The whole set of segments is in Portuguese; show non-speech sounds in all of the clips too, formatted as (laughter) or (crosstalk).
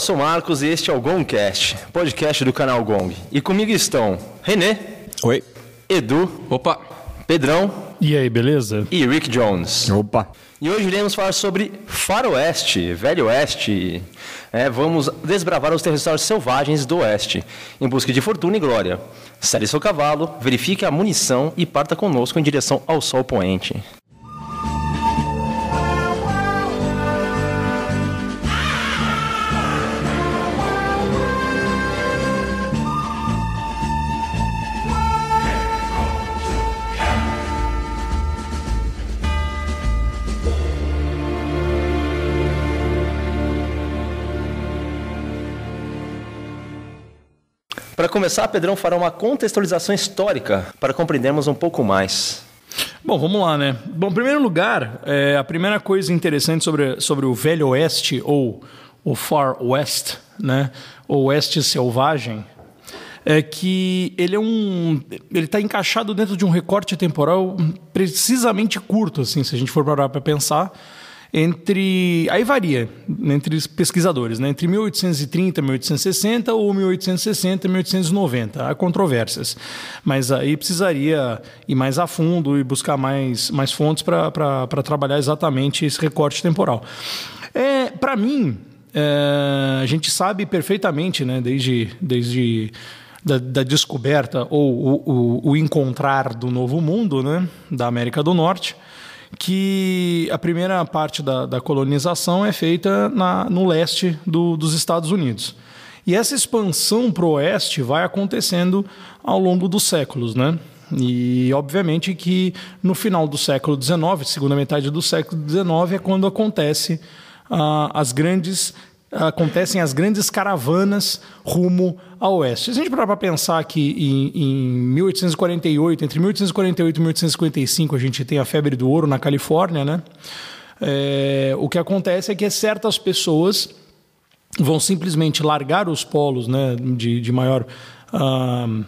Eu sou o Marcos e este é o Gongcast, podcast do canal Gong. E comigo estão Renê. Oi. Edu. Opa. Pedrão. E aí, beleza? E Rick Jones. Opa. E hoje iremos falar sobre Faroeste, Velho Oeste. É, vamos desbravar os territórios selvagens do Oeste, em busca de fortuna e glória. Sere seu cavalo, verifique a munição e parta conosco em direção ao sol poente. Começar, Pedrão fará uma contextualização histórica para compreendermos um pouco mais. Bom, vamos lá, né? Bom, em primeiro lugar, é, a primeira coisa interessante sobre, sobre o Velho Oeste ou o Far West, né? O Oeste Selvagem, é que ele é um, ele está encaixado dentro de um recorte temporal precisamente curto, assim, se a gente for parar para pensar entre. Aí varia entre os pesquisadores, né? entre 1830 e 1860 ou 1860 e 1890. Há controvérsias. Mas aí precisaria ir mais a fundo e buscar mais, mais fontes para trabalhar exatamente esse recorte temporal. É, para mim, é, a gente sabe perfeitamente, né, desde. desde da, da, descoberta ou o, o, o, encontrar do novo mundo, né, da América do Norte, que a primeira parte da, da colonização é feita na, no leste do, dos Estados Unidos. E essa expansão para o oeste vai acontecendo ao longo dos séculos, né? E obviamente que no final do século XIX, segunda metade do século XIX, é quando acontece ah, as grandes acontecem as grandes caravanas rumo ao oeste. Se a gente parar para pensar que em, em 1848, entre 1848 e 1855, a gente tem a febre do ouro na Califórnia, né? É, o que acontece é que certas pessoas vão simplesmente largar os polos né, de, de maior. Uh,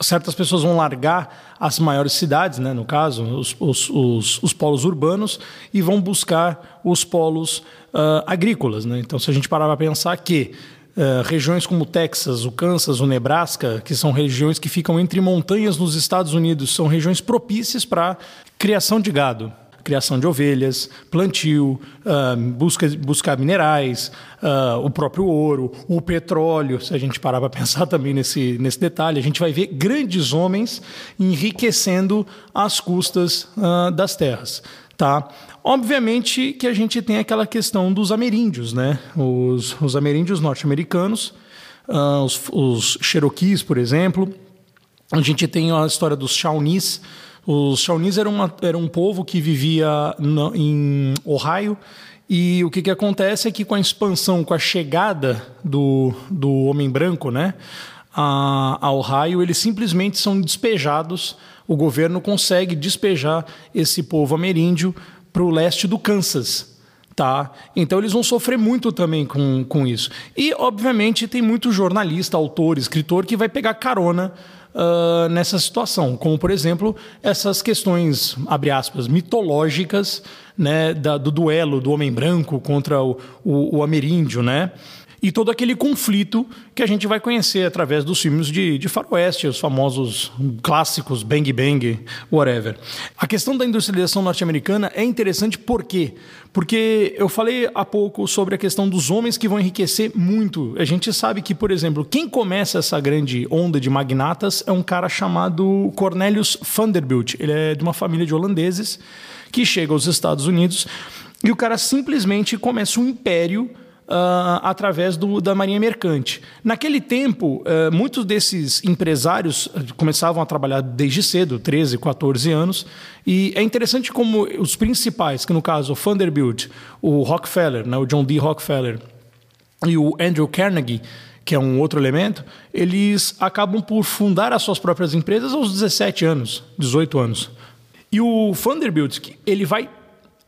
certas pessoas vão largar as maiores cidades, né, no caso, os, os, os, os polos urbanos, e vão buscar os polos uh, agrícolas. Né? Então, se a gente parar para pensar que uh, regiões como o Texas, o Kansas, o Nebraska, que são regiões que ficam entre montanhas nos Estados Unidos, são regiões propícias para criação de gado criação de ovelhas, plantio, uh, busca, buscar minerais, uh, o próprio ouro, o petróleo. Se a gente parar para pensar (laughs) também nesse, nesse detalhe, a gente vai ver grandes homens enriquecendo às custas das terras. Tá? Obviamente que a gente tem aquela questão dos ameríndios, né? os, os ameríndios norte-americanos, os, os Cherokees, por exemplo. A gente tem a história dos Shawnees, os Shawnees eram, uma, era um povo que vivia no, em Ohio e o que, que acontece é que com a expansão, com a chegada do, do homem branco né, a, a Ohio, eles simplesmente são despejados, o governo consegue despejar esse povo ameríndio para o leste do Kansas. Tá? Então eles vão sofrer muito também com, com isso. E, obviamente, tem muito jornalista, autor, escritor que vai pegar carona uh, nessa situação, como por exemplo essas questões, abre aspas, mitológicas né, da, do duelo do homem branco contra o, o, o ameríndio, né? E todo aquele conflito que a gente vai conhecer através dos filmes de, de faroeste, os famosos clássicos Bang Bang, whatever. A questão da industrialização norte-americana é interessante por quê? Porque eu falei há pouco sobre a questão dos homens que vão enriquecer muito. A gente sabe que, por exemplo, quem começa essa grande onda de magnatas é um cara chamado Cornelius Vanderbilt. Ele é de uma família de holandeses que chega aos Estados Unidos e o cara simplesmente começa um império Uh, através do, da marinha mercante. Naquele tempo, uh, muitos desses empresários começavam a trabalhar desde cedo, 13, 14 anos, e é interessante como os principais, que no caso o Vanderbilt, o Rockefeller, né, o John D. Rockefeller e o Andrew Carnegie, que é um outro elemento, eles acabam por fundar as suas próprias empresas aos 17 anos, 18 anos. E o Vanderbilt, ele vai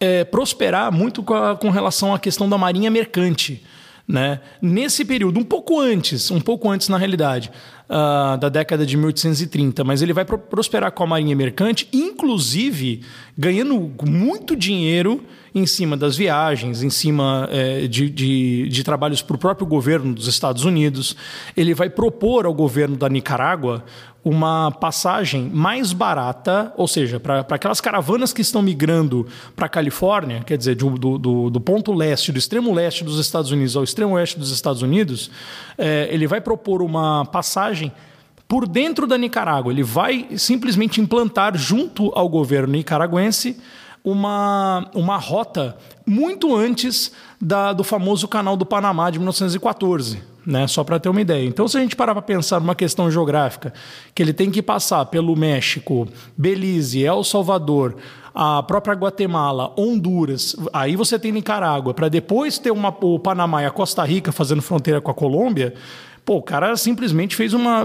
é, prosperar muito com, a, com, relação à questão da marinha mercante. Né? Nesse período, um pouco antes, um pouco antes na realidade, uh, da década de 1830, mas ele vai pro prosperar com a marinha mercante, inclusive ganhando muito dinheiro em cima das viagens, em cima é, de, de, de, trabalhos para o próprio governo dos Estados Unidos. Ele vai propor ao governo da Nicarágua uma passagem mais barata, ou seja, para aquelas caravanas que estão migrando para a Califórnia, quer dizer, do, do, do, ponto leste, do extremo leste dos Estados Unidos ao extremo oeste dos Estados Unidos, é, ele vai propor uma passagem por dentro da Nicarágua. Ele vai simplesmente implantar, junto ao governo nicaragüense, uma, uma rota muito antes da, do famoso Canal do Panamá de 1914, né? só para ter uma ideia. Então, se a gente parar para pensar numa questão geográfica, que ele tem que passar pelo México, Belize, El Salvador, a própria Guatemala, Honduras, aí você tem Nicarágua, para depois ter uma, o Panamá e a Costa Rica fazendo fronteira com a Colômbia, pô, o cara simplesmente fez uma,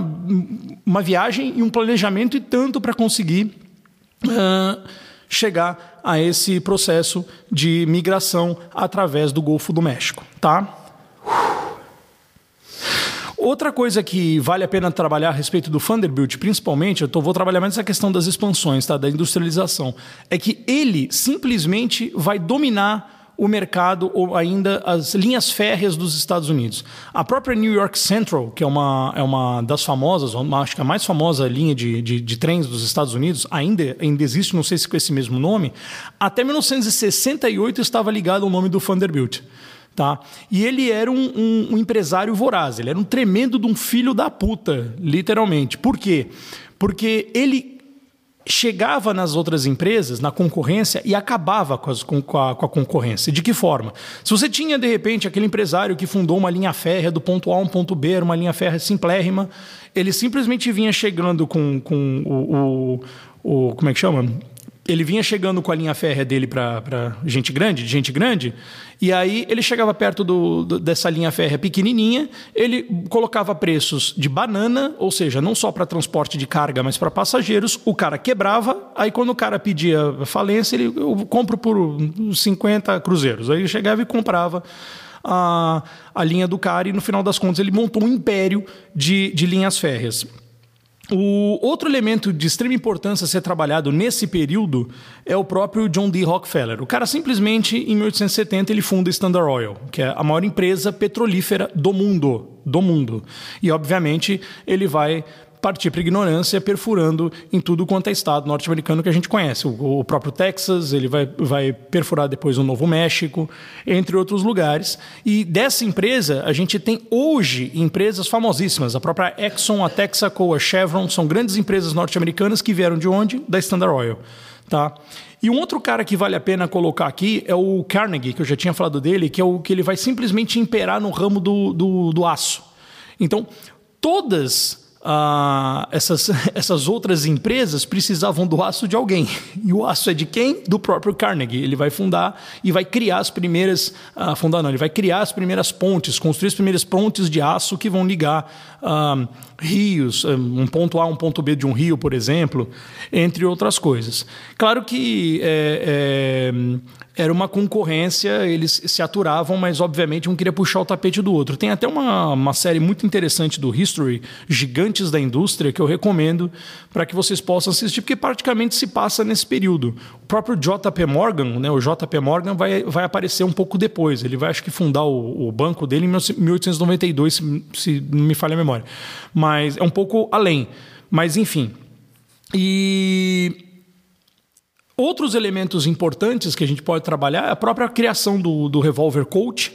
uma viagem e um planejamento e tanto para conseguir. Uh, chegar a esse processo de migração através do Golfo do México, tá? Outra coisa que vale a pena trabalhar a respeito do Vanderbilt, principalmente, eu tô, vou trabalhar mais essa questão das expansões, tá? da industrialização, é que ele simplesmente vai dominar o mercado ou ainda as linhas férreas dos Estados Unidos. A própria New York Central, que é uma, é uma das famosas, acho que a mais famosa linha de, de, de trens dos Estados Unidos, ainda, ainda existe, não sei se com esse mesmo nome, até 1968 estava ligado ao nome do Vanderbilt. Tá? E ele era um, um, um, empresário voraz, ele era um tremendo de um filho da puta, literalmente. Por quê? Porque ele chegava nas outras empresas, na concorrência, e acabava com, as, com, a, com, a, concorrência. De que forma? Se você tinha, de repente, aquele empresário que fundou uma linha férrea do ponto A a um ponto B, uma linha férrea simplérrima, ele simplesmente vinha chegando com, com o, o, o Como é que chama? Ele vinha chegando com a linha férrea dele para gente grande, de gente grande, e aí ele chegava perto do, do, dessa linha férrea pequenininha, ele colocava preços de banana, ou seja, não só para transporte de carga, mas para passageiros, o cara quebrava, aí quando o cara pedia falência, ele eu compro por 50 cruzeiros. Aí ele chegava e comprava a, a linha do cara e no final das contas ele montou um império de, de linhas férreas. O outro elemento de extrema importância a ser trabalhado nesse período é o próprio John D. Rockefeller. O cara simplesmente, em 1870, ele funda a Standard Oil, que é a maior empresa petrolífera do mundo. Do mundo. E, obviamente, ele vai partir para ignorância, perfurando em tudo quanto é estado norte-americano que a gente conhece. O, o, próprio Texas, ele vai, vai perfurar depois o Novo México, entre outros lugares. E dessa empresa, a gente tem hoje empresas famosíssimas. A própria Exxon, a Texaco, a Chevron, são grandes empresas norte-americanas que vieram de onde? Da Standard Oil. Tá? E um outro cara que vale a pena colocar aqui é o Carnegie, que eu já tinha falado dele, que é o que ele vai simplesmente imperar no ramo do, do, do aço. Então, todas ah, essas, (laughs) essas outras empresas precisavam do aço de alguém. E o aço é de quem? Do próprio Carnegie. Ele vai fundar e vai criar as primeiras. Ah, fundar não, ele vai criar as primeiras pontes, construir as primeiras pontes de aço que vão ligar rios, um ponto A, um ponto B de um rio, por exemplo, entre outras coisas. Claro que é, é, era uma concorrência, eles se aturavam, mas obviamente um queria puxar o tapete do outro. Tem até uma, uma série muito interessante do History, Gigantes da Indústria, que eu recomendo para que vocês possam assistir, porque praticamente se passa nesse período. O próprio JP Morgan, né, o JP Morgan vai, vai aparecer um pouco depois. Ele vai, acho que, fundar o, o banco dele em 1892, se, se não me falha a memória. Mas é um pouco além. Mas, enfim. E Outros elementos importantes que a gente pode trabalhar é a própria criação do, do revólver Colt.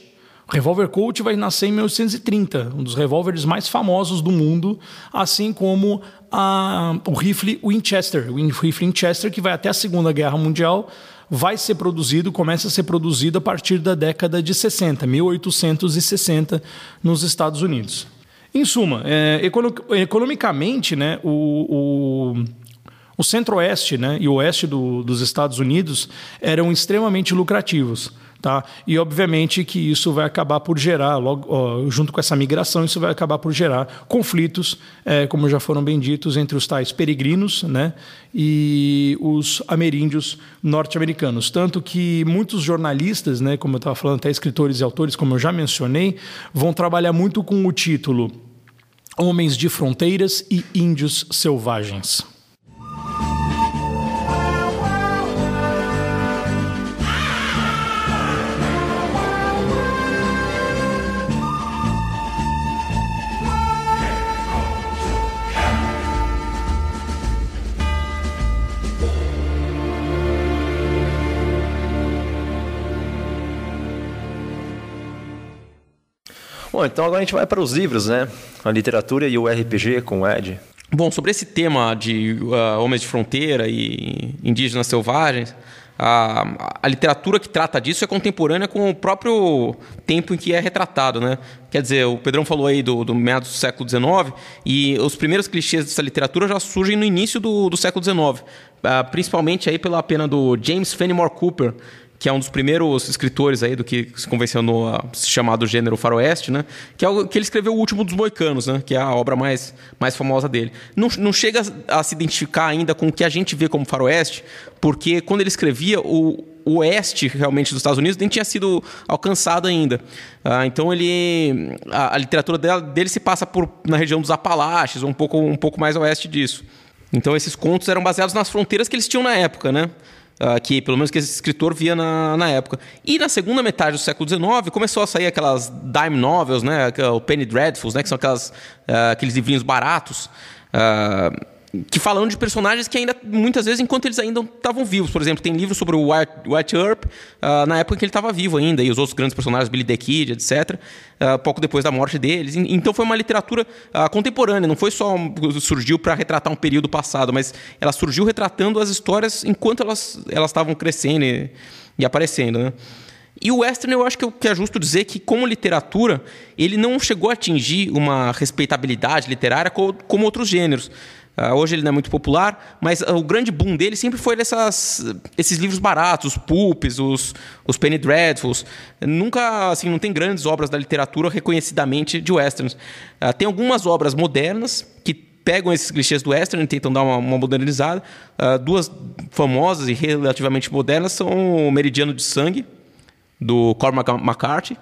O revólver Colt vai nascer em 1930, um dos revólveres mais famosos do mundo, assim como a, o rifle Winchester. O rifle Winchester, que vai até a Segunda Guerra Mundial, vai ser produzido, começa a ser produzido a partir da década de 60, 1860, nos Estados Unidos. Em suma, é, economicamente, né, o, o o centro-oeste né, e o oeste do, dos Estados Unidos eram extremamente lucrativos. Tá? E obviamente que isso vai acabar por gerar, logo, ó, junto com essa migração, isso vai acabar por gerar conflitos, é, como já foram bem ditos, entre os tais peregrinos né, e os ameríndios norte-americanos. Tanto que muitos jornalistas, né, como eu estava falando, até escritores e autores, como eu já mencionei, vão trabalhar muito com o título Homens de Fronteiras e Índios Selvagens. Então agora a gente vai para os livros, né? A literatura e o RPG com o Ed. Bom, sobre esse tema de uh, homens de fronteira e indígenas selvagens, a, a, literatura que trata disso é contemporânea com o próprio tempo em que é retratado, né? Quer dizer, o Pedrão falou aí do, do meados do século XIX e os primeiros clichês dessa literatura já surgem no início do, do século XIX, uh, principalmente aí pela pena do James Fenimore Cooper, que é um dos primeiros escritores aí do que se convencionou a se chamar do gênero faroeste, né? Que é o que ele escreveu O Último dos Moicanos, né? Que é a obra mais, mais famosa dele. Não, não chega a se identificar ainda com o que a gente vê como faroeste, porque quando ele escrevia, o, o oeste realmente dos Estados Unidos nem tinha sido alcançado ainda. Ah, então ele a, a literatura dele, dele, se passa por na região dos Apalaches, um pouco um pouco mais a oeste disso. Então esses contos eram baseados nas fronteiras que eles tinham na época, né? Uh, que pelo menos que esse escritor via na, na época. E na segunda metade do século XIX começou a sair aquelas dime novels, né, o Penny Dreadfuls, né, que são aquelas, uh, aqueles livrinhos baratos. Uh, que falam de personagens que ainda, muitas vezes, enquanto eles ainda estavam vivos. Por exemplo, tem livro sobre o White, White Earp, uh, na época em que ele estava vivo ainda, e os outros grandes personagens, Billy the Kid, etc., uh, pouco depois da morte deles. Então foi uma literatura uh, contemporânea, não foi só surgiu para retratar um período passado, mas ela surgiu retratando as histórias enquanto elas elas estavam crescendo e, e aparecendo, né? E o western, eu acho que, que é justo dizer que, como literatura, ele não chegou a atingir uma respeitabilidade literária como outros gêneros. Uh, hoje ele não é muito popular, mas uh, o grande boom dele sempre foi dessas, esses livros baratos, os pulps, os, os penny dreadfuls. Nunca, assim, não tem grandes obras da literatura reconhecidamente de westerns. Uh, tem algumas obras modernas que pegam esses clichês do western e tentam dar uma, uma modernizada. duas famosas e relativamente modernas são o Meridiano de Sangue, do Cormac McCarthy,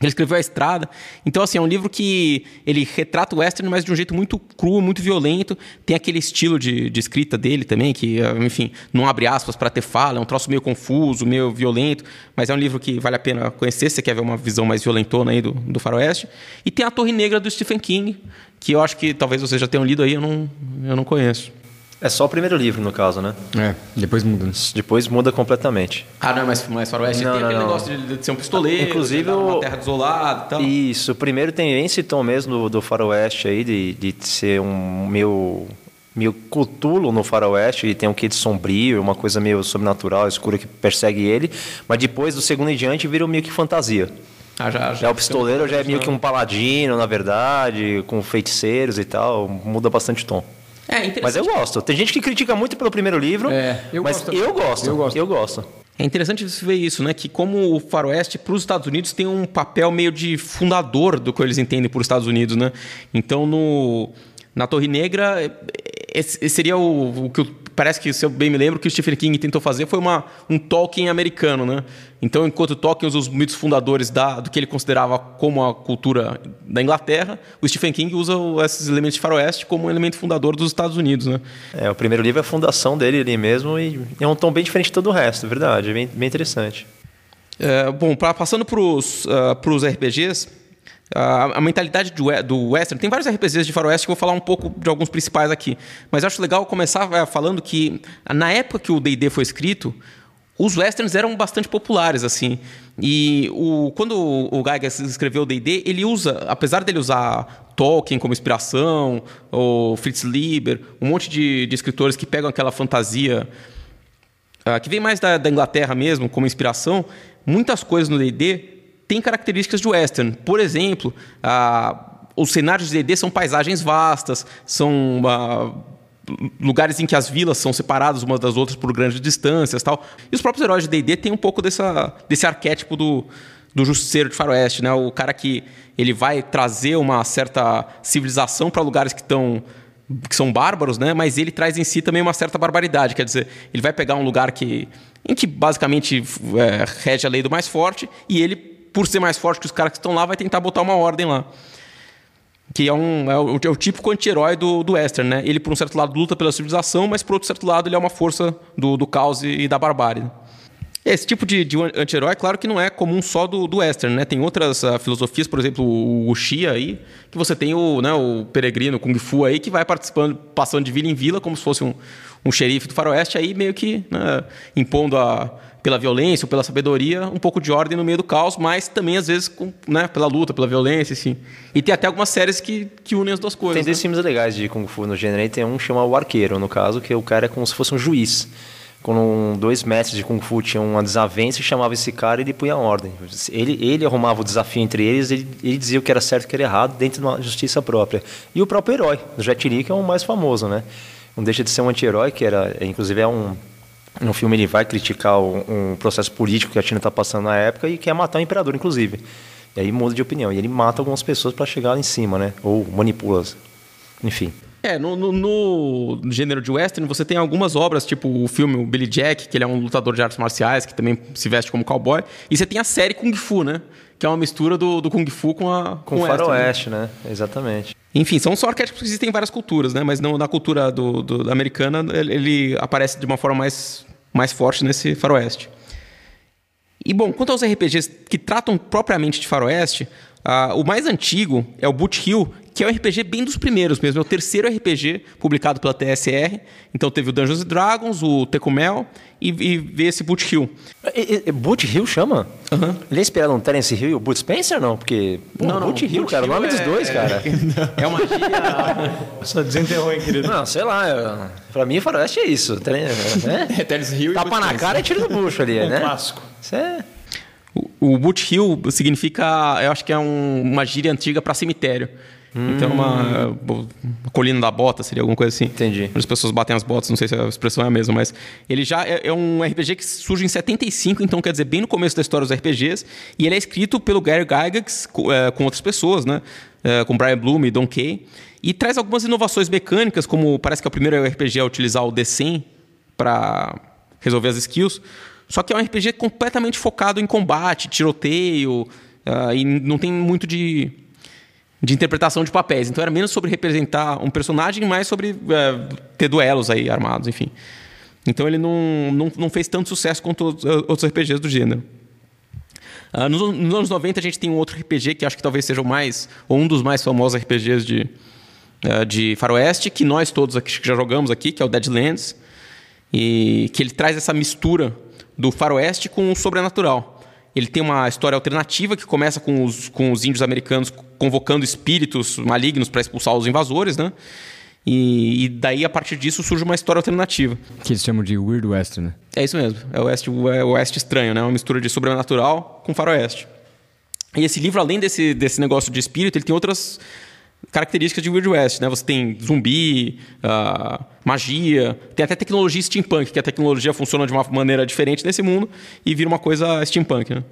ele escreveu A Estrada. Então, assim, é um livro que ele retrata o western, mas de um jeito muito cru, muito violento. Tem aquele estilo de, de escrita dele também, que, enfim, não abre aspas para ter fala, é um troço meio confuso, meio violento. Mas é um livro que vale a pena conhecer se você quer ver uma visão mais violentona aí do, do faroeste. E tem A Torre Negra do Stephen King, que eu acho que talvez vocês já tenham lido aí, eu não, eu não conheço. É só o primeiro livro, no caso, né? É, depois muda. Depois muda completamente. Ah, não é mais, mais faroeste? Não, tem não, aquele não. negócio de, de, ser um pistoleiro, Inclusive, uma terra desolada e tal. Isso, o primeiro tem esse tom mesmo do, do faroeste aí, de, de ser um meio, meio cutulo no faroeste, e tem um quê de sombrio, uma coisa meio sobrenatural, escura que persegue ele, mas depois, do segundo em diante, vira meio que fantasia. Ah, já, já, já o pistoleiro já é meio que um paladino, na verdade, com feiticeiros e tal, muda bastante o tom. É, mas eu gosto. Tem gente que critica muito pelo primeiro livro, é, eu mas gosto. eu gosto. Eu gosto. Eu gosto. É interessante você ver isso, né? Que como o faroeste para os Estados Unidos tem um papel meio de fundador do que eles entendem por Estados Unidos, né? Então no na Torre Negra esse seria o, o que parece que, se eu bem me lembro, o que o Stephen King tentou fazer foi uma, um Tolkien americano, né? Então, enquanto Tolkien usa os mitos fundadores da, do que ele considerava como a cultura da Inglaterra, o Stephen King usa esses elementos de faroeste como um elemento fundador dos Estados Unidos, né? É, o primeiro livro é a fundação dele ali mesmo e é um tom bem diferente de todo o resto, é verdade, é bem, bem interessante. É, bom, pra, passando para os uh, RPGs, a, mentalidade do, do western. Tem vários RPGs de faroeste que eu vou falar um pouco de alguns principais aqui. Mas acho legal começar é, falando que na época que o D&D foi escrito, os westerns eram bastante populares assim. E o, quando o Gygax escreveu o D&D, ele usa, apesar dele usar Tolkien como inspiração, ou Fritz Lieber, um monte de, de escritores que pegam aquela fantasia uh, que vem mais da, da Inglaterra mesmo como inspiração, muitas coisas no D&D tem características de western. Por exemplo, os cenários de D&D são paisagens vastas, são lugares em que as vilas são separadas umas das outras por grandes distâncias tal. E os próprios heróis de D&D têm um pouco dessa, desse arquétipo do, do justiceiro de faroeste, né? O cara que ele vai trazer uma certa civilização para lugares que estão que são bárbaros, né? Mas ele traz em si também uma certa barbaridade, quer dizer, ele vai pegar um lugar que em que basicamente é, rege a lei do mais forte e ele, por ser mais forte que os caras que estão lá, vai tentar botar uma ordem lá que é, um, é, o, é o típico anti-herói do, do western, né? Ele, por um certo lado, luta pela civilização, mas, por outro certo lado, ele é uma força do, do caos e, da barbárie. Esse tipo de, de anti-herói, claro que não é comum só do, do western, né? Tem outras uh, filosofias, por exemplo, o, o Xia aí, que você tem o, né, o peregrino Kung Fu aí, que vai participando, passando de vila em vila, como se fosse um, um xerife do faroeste, aí meio que né, impondo a, pela violência ou pela sabedoria, um pouco de ordem no meio do caos, mas também às vezes com, né, pela luta, pela violência, assim. E tem até algumas séries que, que unem as duas coisas. Tem né? dois filmes legais de Kung Fu no gênero, e tem um que chama O Arqueiro, no caso, que o cara é como se fosse um juiz. Quando dois mestres de Kung Fu tinham uma desavença, chamava esse cara e ele punha ordem. Ele, ele arrumava o desafio entre eles, ele, ele dizia o que era certo e o que era errado dentro de uma justiça própria. E o próprio herói, o Jet Li, que é o mais famoso, né? Não deixa de ser um anti-herói, que era, inclusive é um no filme ele vai criticar um processo político que a China está passando na época e quer matar o imperador, inclusive. E aí muda de opinião. E ele mata algumas pessoas para chegar lá em cima, né? Ou manipula. Enfim. É, no, no, no, gênero de western, você tem algumas obras, tipo o filme o Billy Jack, que ele é um lutador de artes marciais, que também se veste como cowboy. E você tem a série Kung Fu, né? Que é uma mistura do, do Kung Fu com a. Com, com o faroeste, né? né? Exatamente. Enfim, são só arquétipos que existem em várias culturas, né? Mas não, na cultura do, do, americana, ele, ele aparece de uma forma mais mais forte nesse faroeste. E bom, quanto aos RPGs que tratam propriamente de faroeste, uh, o mais antigo é o Boot Hill, que é um RPG bem dos primeiros mesmo. É o terceiro RPG publicado pela TSR. Então teve o Dungeons Dragons, o Tecumel e, e esse Boot Hill. E, e, Boot Hill chama? Uhum. Ele é inspirado no Terence Hill e o Boot Spencer, não? Porque. Pô, não, não, Boot Hill, cara. o nome é, dos dois, cara. (laughs) É, uma gíria. (laughs) Só desenterrou, hein, querido? Não, sei lá. Eu, pra mim, faroeste é isso. (laughs) Né? É, Terence Hill Tapa e na cara e tira do bucho ali, é né? clássico. Isso é. O, o Boot Hill significa, eu acho que é um, uma gíria antiga para cemitério. Hum. Então, uma, uma, colina da bota seria alguma coisa assim. Entendi. As pessoas batem as botas, não sei se a expressão é a mesma, mas ele já é, é, um RPG que surge em 75, então quer dizer, bem no começo da história dos RPGs, e ele é escrito pelo Gary Gygax com, é, com outras pessoas, né? É, com Brian Bloom e Don Kay, e traz algumas inovações mecânicas, como parece que é o primeiro RPG a utilizar o D100 para resolver as skills, só que é um RPG completamente focado em combate, tiroteio, uh, e não tem muito de de interpretação de papéis. Então era menos sobre representar um personagem, mais sobre é, ter duelos aí armados, enfim. Então ele não, não, não fez tanto sucesso quanto outros RPGs do gênero. Uh, nos, nos, anos 90 a gente tem um outro RPG que acho que talvez seja o mais, ou um dos mais famosos RPGs de, uh, de faroeste, que nós todos aqui já jogamos aqui, que é o Deadlands, e que ele traz essa mistura do faroeste com o sobrenatural. Ele tem uma história alternativa que começa com os, com os índios americanos convocando espíritos malignos para expulsar os invasores, né? E, e, daí, a partir disso, surge uma história alternativa. Que eles chamam de Weird West, né? É isso mesmo. É o Oeste, é o Oeste estranho, né? Uma mistura de sobrenatural com faroeste. E esse livro, além desse, desse negócio de espírito, ele tem outras características de Weird West, né? Você tem zumbi, uh, magia, tem até tecnologia steampunk, que a tecnologia funciona de uma maneira diferente nesse mundo e vira uma coisa steampunk, né?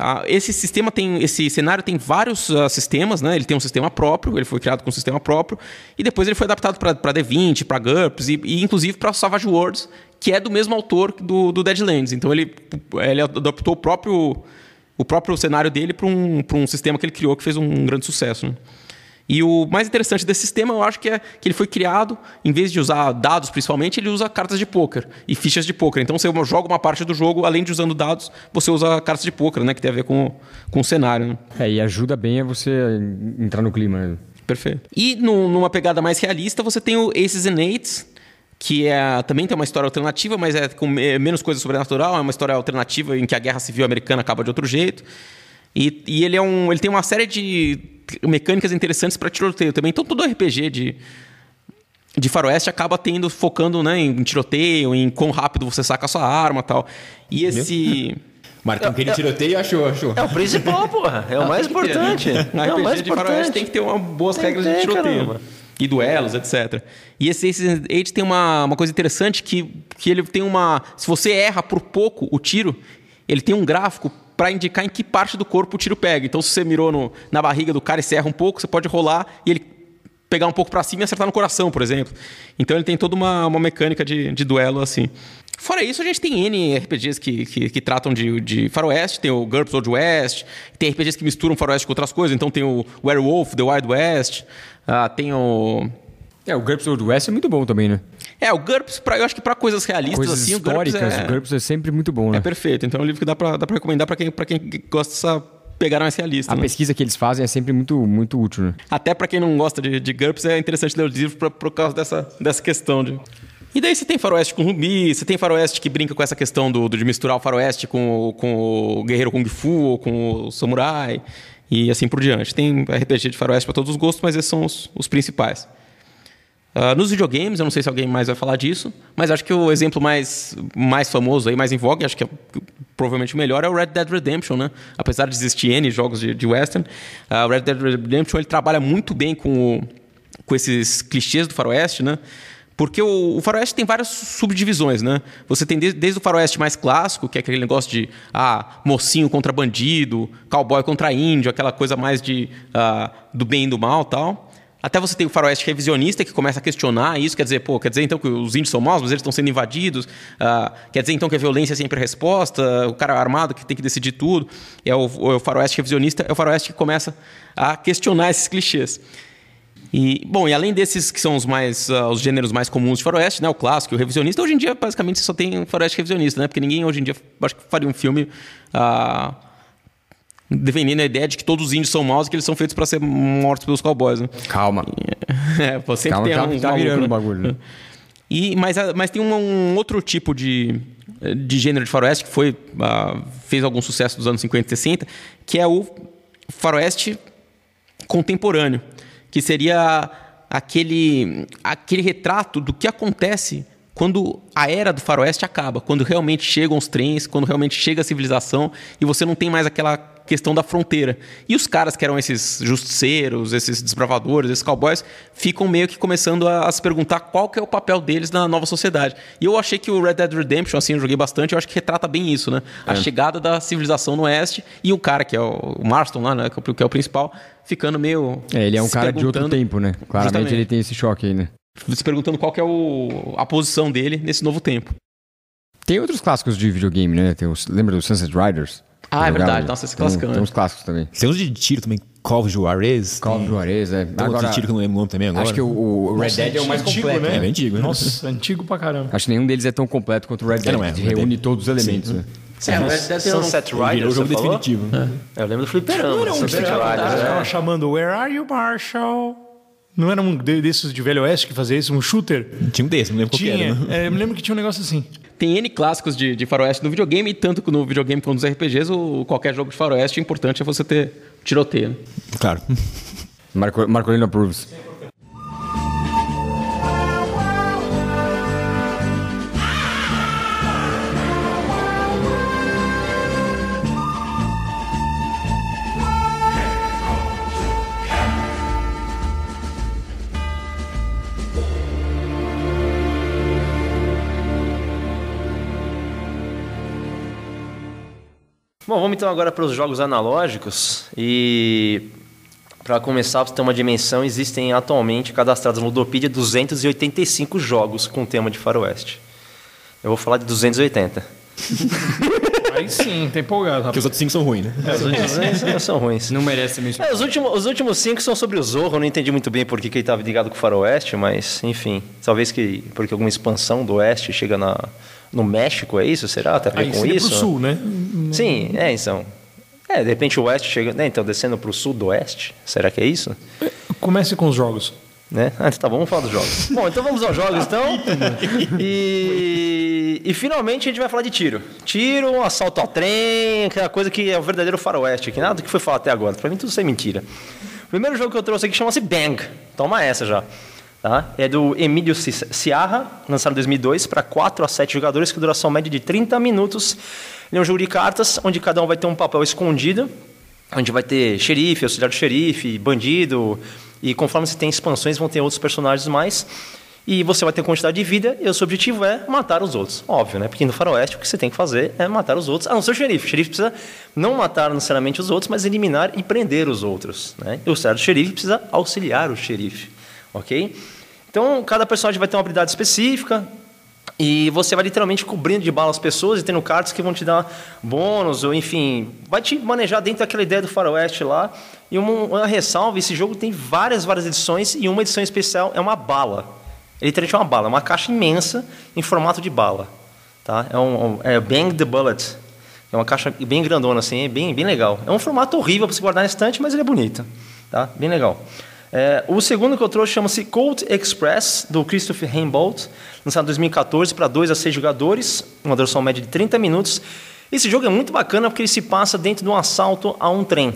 Uh, esse sistema tem, esse cenário tem vários uh, sistemas, né? Ele tem um sistema próprio, ele foi criado com um sistema próprio e depois ele foi adaptado para D20, para GURPS e, e inclusive para Savage Worlds, que é do mesmo autor do, do Deadlands. Então ele, ele adaptou o próprio o próprio cenário dele para um, um sistema que ele criou que fez um grande sucesso. Né? E o mais interessante desse sistema, eu acho que é que ele foi criado, em vez de usar dados principalmente, ele usa cartas de poker e fichas de poker. Então você joga uma parte do jogo, além de usando dados, você usa cartas de poker, né, que tem a ver com, com o cenário. Né? É, e ajuda bem a você entrar no clima. Né? Perfeito. E no, numa pegada mais realista, você tem o Aces and Eights, que é, também tem uma história alternativa, mas é com menos coisa sobrenatural, é uma história alternativa em que a guerra civil americana acaba de outro jeito. E, e ele, é um, ele tem uma série de mecânicas interessantes para tiroteio também. Então, todo RPG de, de faroeste acaba tendo, focando né, em tiroteio, em quão rápido você saca a sua arma tal. E esse. Marcão que ele tiroteio, achou, achou. É o principal, porra. É o (laughs) mais importante. Na é o mais de importante. faroeste tem que ter uma, boas tem regras de tiroteio. Caramba. e duelos, etc. E esse and Eights tem uma, uma coisa interessante que, que ele tem uma... Se você erra por pouco o tiro, ele tem um gráfico para indicar em que parte do corpo o tiro pega. Então, se você mirou no, na barriga do cara e se erra um pouco, você pode rolar e ele pegar um pouco para cima e acertar no coração, por exemplo. Então, ele tem toda uma, uma mecânica de, de duelo assim. Fora isso, a gente tem N RPGs que, que, que tratam de, de faroeste, tem o GURPS Old West, tem RPGs que misturam faroeste com outras coisas, então tem o Werewolf, The Wild West, uh, tem o... É, o GURPS Old West é muito bom também, né? É, o GURPS, pra, eu acho que para coisas realistas, Coisas assim, históricas, o GURPS é, o GURPS é sempre muito bom, né? é perfeito. Então é um livro que dá pra recomendar para quem, pra quem gosta dessa pegada mais realista. A né? pesquisa que eles fazem é sempre muito, muito útil, né? Até para quem não gosta de, de GURPS, é interessante ler os livros pra, por causa dessa, dessa questão. De... E daí você tem faroeste com zumbi, você tem faroeste que brinca com essa questão do, do de misturar o faroeste com, o- com o guerreiro kung fu ou com o samurai e assim por diante. Tem RPG de faroeste para todos os gostos, mas esses são os, os principais. Ah, nos videogames, eu não sei se alguém mais vai falar disso, mas acho que o exemplo mais, mais famoso aí, mais em voga, acho que é provavelmente o melhor, é o Red Dead Redemption, né? Apesar de existir N jogos de, de western, ah, o Red Dead Redemption ele trabalha muito bem com, o- com esses clichês do faroeste, né? Porque o, o faroeste tem várias subdivisões, né? Você tem desde, desde o faroeste mais clássico, que é aquele negócio de ah, mocinho contra bandido, cowboy contra índio, aquela coisa mais de ah, do bem e do mal tal. Até você tem o faroeste revisionista que começa a questionar isso, quer dizer, pô, quer dizer então que os índios são maus, mas eles estão sendo invadidos, ah, quer dizer então que a violência é sempre a resposta, o cara armado que tem que decidir tudo. É o, o faroeste revisionista, é o faroeste que começa a questionar esses clichês. E, bom, e além desses que são os mais ah, os gêneros mais comuns de faroeste, né, o clássico o revisionista, hoje em dia basicamente você só tem faroeste revisionista, né? Porque ninguém hoje em dia acho que faria um filme ah, defendendo a ideia de que todos os índios são maus e que eles são feitos para ser mortos pelos cowboys, né? Calma. (laughs) É, pô, sempre Calma, tem tá, uns tá malucos, virando né? o bagulho, né? E, mas, mas tem um, um outro tipo de, de gênero de faroeste que foi, ah, fez algum sucesso dos anos 50 e 60, que é o faroeste contemporâneo, que seria aquele, aquele retrato do que acontece quando a era do faroeste acaba, quando realmente chegam os trens, quando realmente chega a civilização e você não tem mais aquela questão da fronteira. E os caras que eram esses justiceiros, esses desbravadores, esses cowboys, ficam meio que começando a, a se perguntar qual que é o papel deles na nova sociedade. E eu achei que o Red Dead Redemption, assim, eu joguei bastante, eu acho que retrata bem isso, né? A chegada da civilização no oeste e o cara, que é o Marston lá, né? Que é o- que é o principal, ficando meio... É, ele é um cara de outro tempo, né? Claramente Justamente. ele tem esse choque aí, né? Se perguntando qual que é o, a posição dele nesse novo tempo. Tem outros clássicos de videogame, né? Tem os, lembra do Sunset Riders? Ah, é verdade. Nossa, esse Tem- classicão, Tem né? uns clássicos também. Tem uns de tiro também, Call of Juarez. Call of tem- Juarez, é. Tem outro de tiro que eu não lembro o nome também agora. Acho que o, o Red Dead é o mais antigo, completo, né? É bem antigo, né? Nossa, antigo pra caramba. Acho que nenhum deles é tão completo quanto o Red Dead, não é, que reúne Dead. todos os elementos, né? É, o Red Dead tem um- Sunset o jogo definitivo. né? Eu lembro do fliperama. Não era um Sunset Riders, ficava é. chamando Where are you, Marshall? Não era um de- desses de Velho Oeste que fazia isso, um shooter? Tinha um desse, não lembro qual que Tinha. era. né? É, eu me lembro que tinha um negócio assim. Tem N clássicos de, de faroeste no videogame, e tanto que no videogame quanto nos RPGs, o, qualquer jogo de faroeste, o importante é você ter tiroteio. né? Claro. Marco, Marcolino approves. Vamos então agora para os jogos analógicos. E para começar, para você ter uma dimensão, existem atualmente cadastrados no Ludopedia 285 jogos com tema de faroeste. Eu vou falar de 280. (laughs) Aí sim, tá empolgado, Porque os outros cinco são ruins, né? Os últimos são ruins. Não merece ser mencionado. É, os, últimos, os últimos cinco são sobre o Zorro, eu não entendi muito bem por que, que ele estava ligado com o Faroeste, mas enfim. Talvez que porque alguma expansão do Oeste chega na, no México, é isso? Será? Tem a ver com isso? pro sul, né? Sim, é, então. É, de repente o Oeste chega. Né, então, descendo para o sul do Oeste. Será que é isso? Comece com os jogos. Né? Ah, então tá bom, vamos falar dos jogos. bom, então vamos aos jogos, então. E, e finalmente a gente vai falar de tiro. Tiro, um assalto ao trem, aquela coisa que é o verdadeiro faroeste, que nada do que foi falado até agora. Pra mim tudo isso é mentira. O primeiro jogo que eu trouxe aqui chama-se Bang. Toma essa já. Tá? É do Emílio Ciarra, lançado em 2002, para 4 a 7 jogadores, com duração média de 30 minutos. Ele é um jogo de cartas, onde cada um vai ter um papel escondido, onde vai ter xerife, auxiliar do xerife, bandido, E conforme você tem expansões, vão ter outros personagens mais. E você vai ter quantidade de vida, e o seu objetivo é matar os outros. Óbvio, né? Porque no faroeste o que você tem que fazer é matar os outros. Ah, não ser o xerife. O xerife precisa não matar necessariamente os outros, mas eliminar e prender os outros. Né? E o certo xerife precisa auxiliar o xerife. Ok? Então, cada personagem vai ter uma habilidade específica, e você vai literalmente cobrindo de bala as pessoas e tendo cartas que vão te dar bônus, ou enfim, vai te manejar dentro daquela ideia do faroeste lá. E uma, uma ressalva, esse jogo tem várias, várias edições, e uma edição especial é uma bala. Ele literalmente é uma bala, é uma caixa imensa em formato de bala. Tá? É, um, é Bang the Bullet. É uma caixa bem grandona, assim, é bem, bem legal. É um formato horrível para você guardar na estante, mas ele é bonito. Tá? Bem legal. É, o segundo que eu trouxe chama-se Colt Express, do Christopher Heimbold, lançado em 2014 para 2 a 6 jogadores, uma duração média de 30 minutos. Esse jogo é muito bacana porque ele se passa dentro de um assalto a um trem.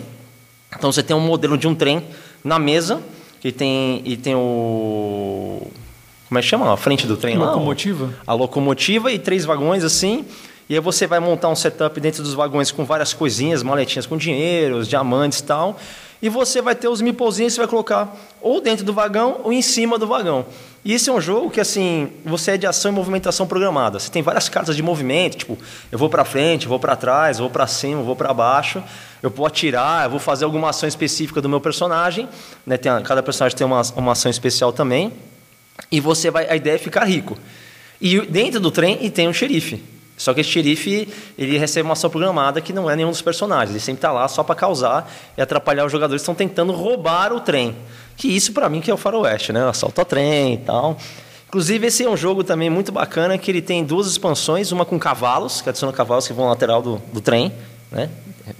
Então você tem um modelo de um trem na mesa, que tem, e tem o como é que chama? A frente do trem lá? Locomotiva? A locomotiva e três vagões assim. E aí você vai montar um setup dentro dos vagões com várias coisinhas, maletinhas com dinheiro, diamantes e tal. E você vai ter os meeplezinhos que você vai colocar ou dentro do vagão ou em cima do vagão. E esse é um jogo que, assim, você é de ação e movimentação programada. Você tem várias cartas de movimento, tipo, eu vou para frente, eu vou para trás, eu vou para cima, eu vou para baixo. Eu vou atirar, eu vou fazer alguma ação específica do meu personagem. Né? Tem, cada personagem tem uma, uma ação especial também. E você vai, a ideia é ficar rico. E dentro do trem e tem um xerife. Só que esse xerife ele recebe uma ação programada que não é nenhum dos personagens. Ele sempre está lá só para causar e atrapalhar os jogadores que estão tentando roubar o trem. Que isso para mim que é o faroeste, né? Assalto a trem e tal. Inclusive esse é um jogo também muito bacana que ele tem duas expansões, uma com cavalos, que adiciona cavalos que vão lateral do, do trem, né?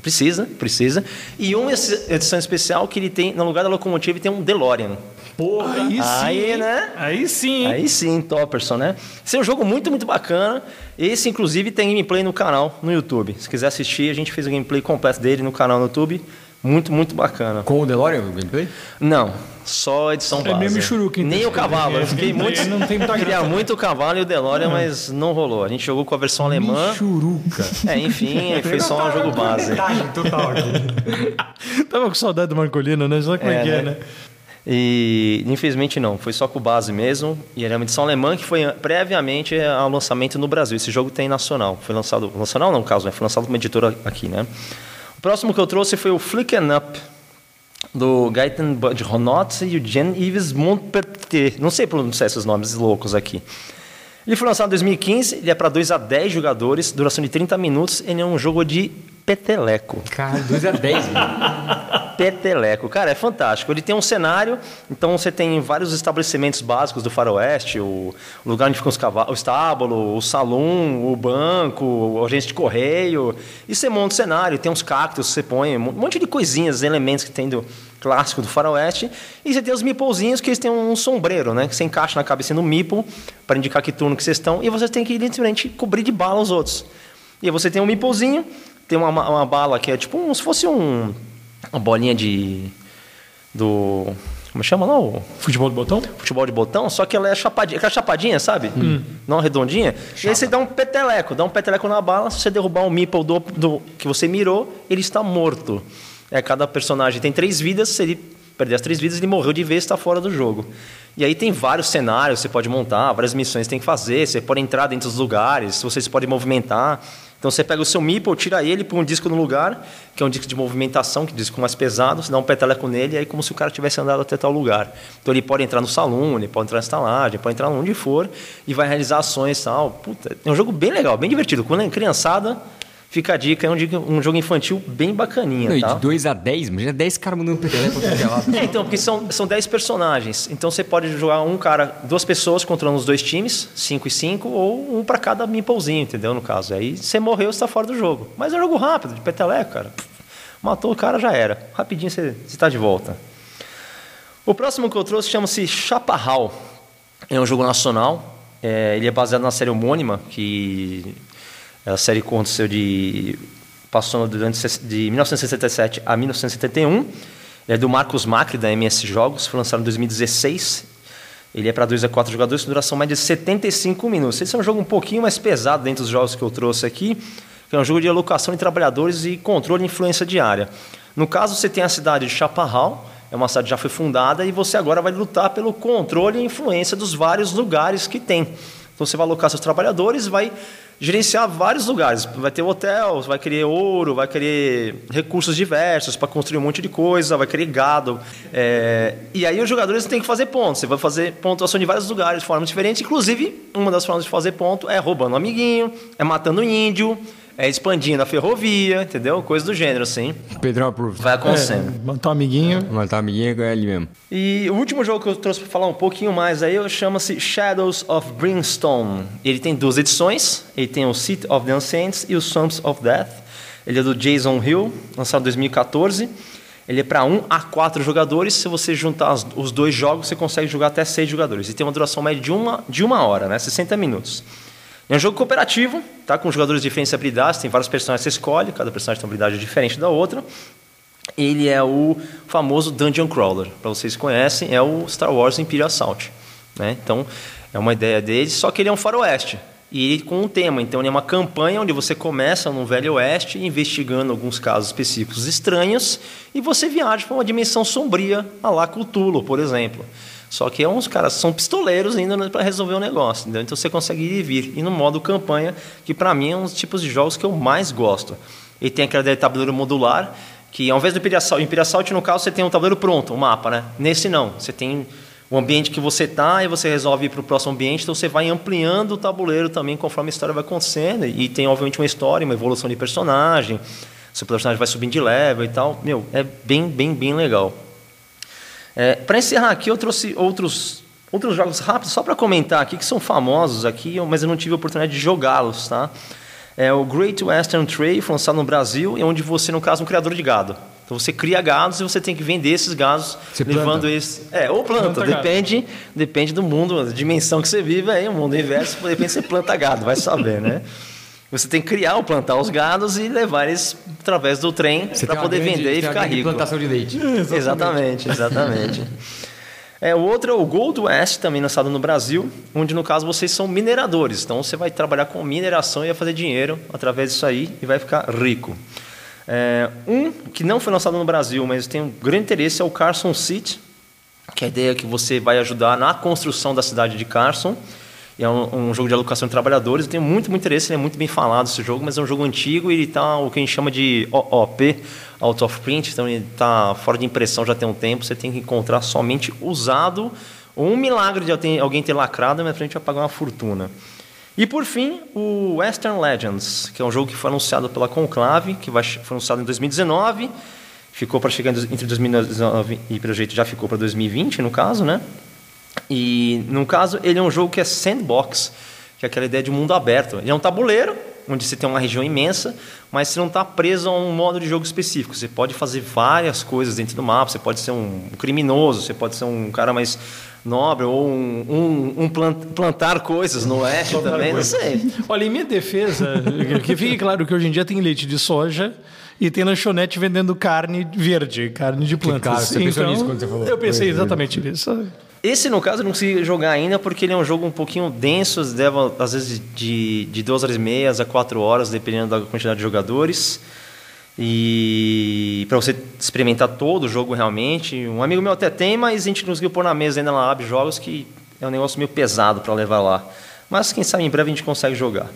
Precisa, precisa. E uma edição especial que ele tem, no lugar da locomotiva, ele tem um DeLorean. Porra, aí sim. Aí, né? Aí sim. Aí sim, Topperson, né? Esse é um jogo muito, muito bacana. Esse, inclusive, tem gameplay no canal, no YouTube. Se quiser assistir, a gente fez o gameplay completo dele no canal no YouTube. Muito, muito bacana. Com o DeLorean, o gameplay? Não, só a edição É base. meio Michuruca, então. Nem o cavalo. Eu fiquei É, muito... não tem muita (laughs) Queria graça. muito o cavalo e o DeLorean, mas não rolou. A gente jogou com a versão alemã. Churuca. É, enfim, (laughs) foi só um jogo base. total (laughs) Tava com saudade do Marcolino, né? Sabe como é, É, que é, né? né? E infelizmente não, foi só com base mesmo. E era uma edição alemã que foi previamente ao lançamento no Brasil. Esse jogo tem nacional. Foi lançado. Nacional não, no caso, né? Foi lançado por uma editora aqui, né? O próximo que eu trouxe foi o Flicken Up, do Gaiten Budronot e o Jean Yves Montpetit. Não sei pronunciar esses nomes loucos aqui. Ele foi lançado em 2015, ele é para 2 a 10 jogadores, duração de 30 minutos. Ele é um jogo de peteleco. Cara, 2 a 10, velho. (laughs) Peteleco. Cara, é fantástico. Ele tem um cenário, então você tem vários estabelecimentos básicos do faroeste, o lugar onde ficam os cavalos, o estábulo, o salão, o banco, o agente de correio. E você monta o cenário, tem uns cactos você põe, um monte de coisinhas, elementos que tem do clássico do faroeste. E você tem os meeplezinhos que eles têm um sombreiro, né? Que você encaixa na cabeça no meeple para indicar que turno que vocês estão. E você tem que, literalmente, cobrir de bala os outros. E aí você tem um meeplezinho, tem uma, uma bala que é tipo um, se fosse um, uma bolinha de. do. Como chama lá? O Futebol de botão? futebol de botão, só que ela é chapadinha, aquela chapadinha, sabe? Não redondinha. E aí você dá um peteleco, dá um peteleco na bala, se você derrubar um meeple do, do- que você mirou, ele está morto. É, cada personagem tem três vidas, se ele perder as três vidas, ele morreu de vez, está fora do jogo. E aí tem vários cenários que você pode montar, várias missões que tem que fazer, você pode entrar dentro dos lugares, você se pode movimentar. Então você pega o seu meeple, tira ele, põe um disco no lugar, que é um disco de movimentação, que é um disco mais pesado, você dá um peteleco nele, e aí como se o cara tivesse andado até tal lugar. Então ele pode entrar no salão, ele pode entrar na estalagem, pode entrar onde for, e vai realizar ações e tal. Puta, é um jogo bem legal, bem divertido. Quando é criançada, fica a dica, é um, jogo infantil bem bacaninha, Não, tá? de 2 a 10, imagina 10 caras mandando peteleco pra que é lado. É, então, porque são, são 10 personagens. Então você pode jogar um cara, duas pessoas controlando os dois times, 5 e 5, ou um para cada meeplezinho, entendeu? No caso. Aí você morreu, você tá fora do jogo. Mas é um jogo rápido, de peteleco, cara. Matou o cara, já era. Rapidinho você está de volta. O próximo que eu trouxe chama-se Chaparral. É um jogo nacional. É, ele é baseado na série homônima, que a série aconteceu de. passou durante de 1967 a 1971. Ele é do Marcos Macri, da MS Jogos, foi lançado em 2016. Ele é para 2 a 4 jogadores, com duração média de 75 minutos. Esse é um jogo um pouquinho mais pesado dentro dos jogos que eu trouxe aqui, que é um jogo de alocação de trabalhadores e controle de influência diária. No caso, você tem a cidade de Chaparral, é uma cidade que já foi fundada e você agora vai lutar pelo controle e influência dos vários lugares que tem. Então você vai alocar seus trabalhadores, vai gerenciar vários lugares. Vai ter hotel, vai querer ouro, vai querer recursos diversos para construir um monte de coisa, vai querer gado. É, E aí os jogadores têm que fazer pontos. Você vai fazer pontuação de vários lugares, de formas diferentes. Inclusive, uma das formas de fazer ponto é roubando um amiguinho, é matando um índio, é expandindo a ferrovia, entendeu? Coisa do gênero, assim. Pedrão approved. Vai acontecendo. Montar um amiguinho. Matar a amiguinha é ali mesmo. E o último jogo que eu trouxe para falar um pouquinho mais aí chama-se Shadows of Brimstone. Ele tem duas edições. Ele tem o Seat of the Ancients e o Swamps of Death. Ele é do Jason Hill, lançado em 2014. Ele é para 1 a 4 jogadores. Se você juntar os dois jogos, você consegue jogar até 6 jogadores. E tem uma duração média de uma, de uma hora, né? 60 minutos. É um jogo cooperativo, tá? com jogadores de diferentes habilidades. Tem vários personagens que você escolhe, cada personagem tem uma habilidade diferente da outra. Ele é o famoso Dungeon Crawler. Para vocês conhecem, é o Star Wars Imperial Assault. Né? Então, é uma ideia dele, só que ele é um faroeste. E ele com um tema. Então, ele é uma campanha onde você começa no Velho Oeste, investigando alguns casos específicos estranhos, e você viaja para uma dimensão sombria, a lá Cthulhu, por exemplo. Só que é uns caras são pistoleiros ainda para resolver o negócio, entendeu? Então você consegue ir e vir. E no modo campanha, que para mim é um dos tipos de jogos que eu mais gosto. Ele tem aquele tabuleiro modular, que ao invés do Imperial Assault, no caso, você tem um tabuleiro pronto, um mapa, né? Nesse não, você tem o ambiente que você está e você resolve ir para o próximo ambiente, então você vai ampliando o tabuleiro também conforme a história vai acontecendo. E tem, obviamente, uma história, uma evolução de personagem, seu personagem vai subindo de level e tal. Meu, é bem, bem, bem legal. É, para encerrar aqui, eu trouxe outros, outros jogos rápidos, só para comentar aqui, que são famosos aqui, mas eu não tive a oportunidade de jogá-los, tá? É o Great Western Trail, foi lançado no Brasil, e onde você, no caso, é um criador de gado. Então você cria gados e você tem que vender esses gados, Você levando planta? eles. É, ou planta, Planta gado. depende, depende do mundo, da dimensão que você vive aí, o mundo inverso, de repente você planta gado, vai saber, né? (laughs) Você tem que criar ou plantar os gados e levar eles através do trem para poder grande- vender e ficar rico. plantação de leite. (laughs) Exatamente, exatamente. É, o outro é o Gold West, também lançado no Brasil, onde no caso vocês são mineradores. Então você vai trabalhar com mineração e vai fazer dinheiro através disso aí e vai ficar rico. É, um que não foi lançado no Brasil, mas tem um grande interesse é o Carson City, que a ideia é que você vai ajudar na construção da cidade de Carson. E é um, um jogo de alocação de trabalhadores. Eu tenho muito, muito interesse, é muito bem falado esse jogo, mas é um jogo antigo e ele está o que a gente chama de OOP, Out of Print, então ele está fora de impressão já tem um tempo. Você tem que encontrar somente usado um milagre de alguém- ter lacrado, mas a gente vai pagar uma fortuna. E por fim, o Western Legends, que é um jogo que foi anunciado pela Conclave, que foi anunciado em 2019, ficou para chegar entre 2019 e pelo jeito já ficou para 2020, no caso, né? E no caso, ele é um jogo que é sandbox, que é aquela ideia de mundo aberto. Ele é um tabuleiro onde você tem uma região imensa, mas você não está preso a um modo de jogo específico. Você pode fazer várias coisas dentro do mapa. Você pode ser um criminoso, você pode ser um cara mais nobre ou um, um, um plant- plantar coisas no oeste também, não sei. Olha, em minha defesa, que fique claro que hoje em dia tem leite de soja e tem lanchonete vendendo carne verde, carne de plantas. cara, você pensou nisso quando você falou? Eu pensei exatamente nisso. Esse, no caso, eu não consegui jogar ainda porque ele é um jogo um pouquinho denso, leva às vezes de, de duas horas e meia a quatro horas, dependendo da quantidade de jogadores. E para você experimentar todo o jogo realmente, um amigo meu até tem, mas a gente conseguiu pôr na mesa ainda na Lab Jogos, que é um negócio meio pesado para levar lá. Mas quem sabe em breve a gente consegue jogar.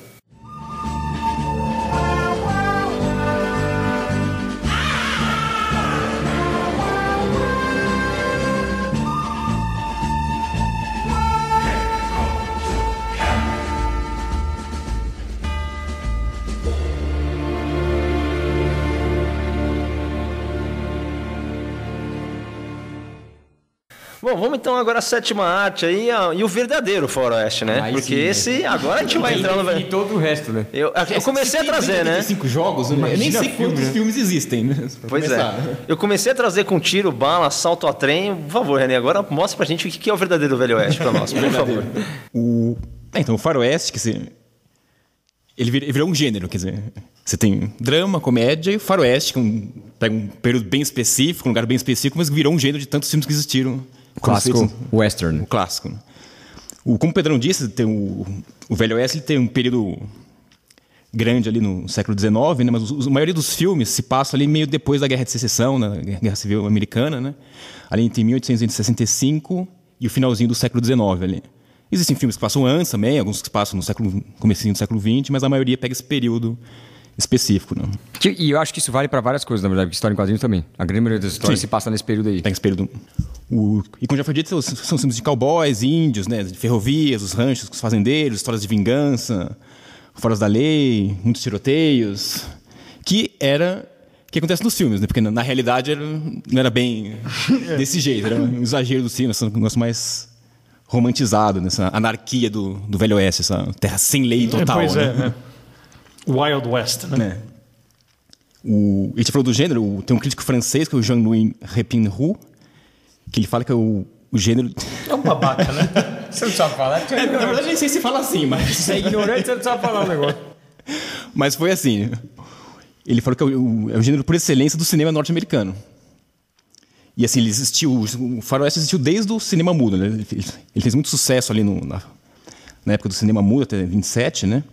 Bom, vamos então agora à sétima arte aí, e o verdadeiro Faroeste, né? Aí Porque sim, né? esse, agora a gente vai entrar no... E todo o resto, né? Eu, eu comecei a trazer, né? Cinco jogos, eu nem sei filme, quantos né? filmes existem, né? Pra Pois começar. é. Eu comecei a trazer com tiro, bala, salto a trem. Por favor, René, agora mostra pra gente o que que é o verdadeiro Velho Oeste pra nós, por favor. O... É, então, o faroeste, quer dizer, ele vir- ele virou um gênero, quer dizer, você tem drama, comédia e o faroeste, que é um, pega um período bem específico, um lugar bem específico, mas virou um gênero de tantos filmes que existiram. Clássico Feitos- western. O clássico. né? O, como o Pedrão disse, tem o, o Velho Oeste tem um período grande ali no século XIX, né? mas os- a maioria dos filmes se passa ali meio depois da Guerra de Secessão, na Guerra Civil Americana, né? ali entre 1865 e o finalzinho do século XIX ali. Existem filmes que passam antes também, alguns que passam no século comecinho do século XX, mas a maioria pega esse período específico, né? Que- e eu acho que isso vale pra várias coisas, na verdade, porque história em quadrinhos também. A grande maioria das histórias Sim. se passa nesse período aí. Pega esse período. O, e como já foi dito, são, são filmes de cowboys, índios, né? De ferrovias, os ranchos, os fazendeiros, histórias de vingança, foras da lei, muitos tiroteios. Que era o que acontece nos filmes, né? Porque na, na realidade era- não era bem (laughs) desse jeito, era um exagero do cinema, esse negócio mais romantizado, nessa anarquia do, do Velho Oeste, essa terra sem lei total. pois né? é, né? Wild West, né? né? O, a gente falou do gênero, o- tem um crítico francês, que é o Jean-Louis Repinroux, que ele fala que é o, o gênero... (laughs) É um babaca, né? Você não sabe falar? É, na verdade, nem sei se fala assim, mas... Você é ignorante, você não sabe falar o negócio. Mas foi assim. Ele falou que é o, é o gênero por excelência do cinema norte-americano. E assim, ele existiu, o faroeste existiu desde o cinema mudo. Né? Ele, fez- ele fez muito sucesso ali no- na, na época do cinema mudo, até 27, né?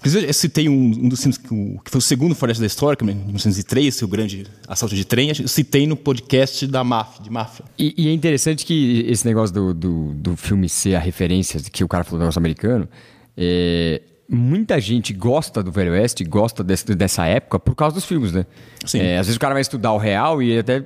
Inclusive, eu citei um, um dos filmes que, que foi o segundo faroeste da história, que é em 1903, o grande assalto de trem. Eu citei no podcast da máfia, de máfia. E, e é interessante que esse negócio do, do, do filme ser a referência que o cara falou do negócio americano, é, muita gente gosta do Velho Oeste, gosta desse- dessa época por causa dos filmes, né? Sim. É, às vezes o cara vai estudar o real e até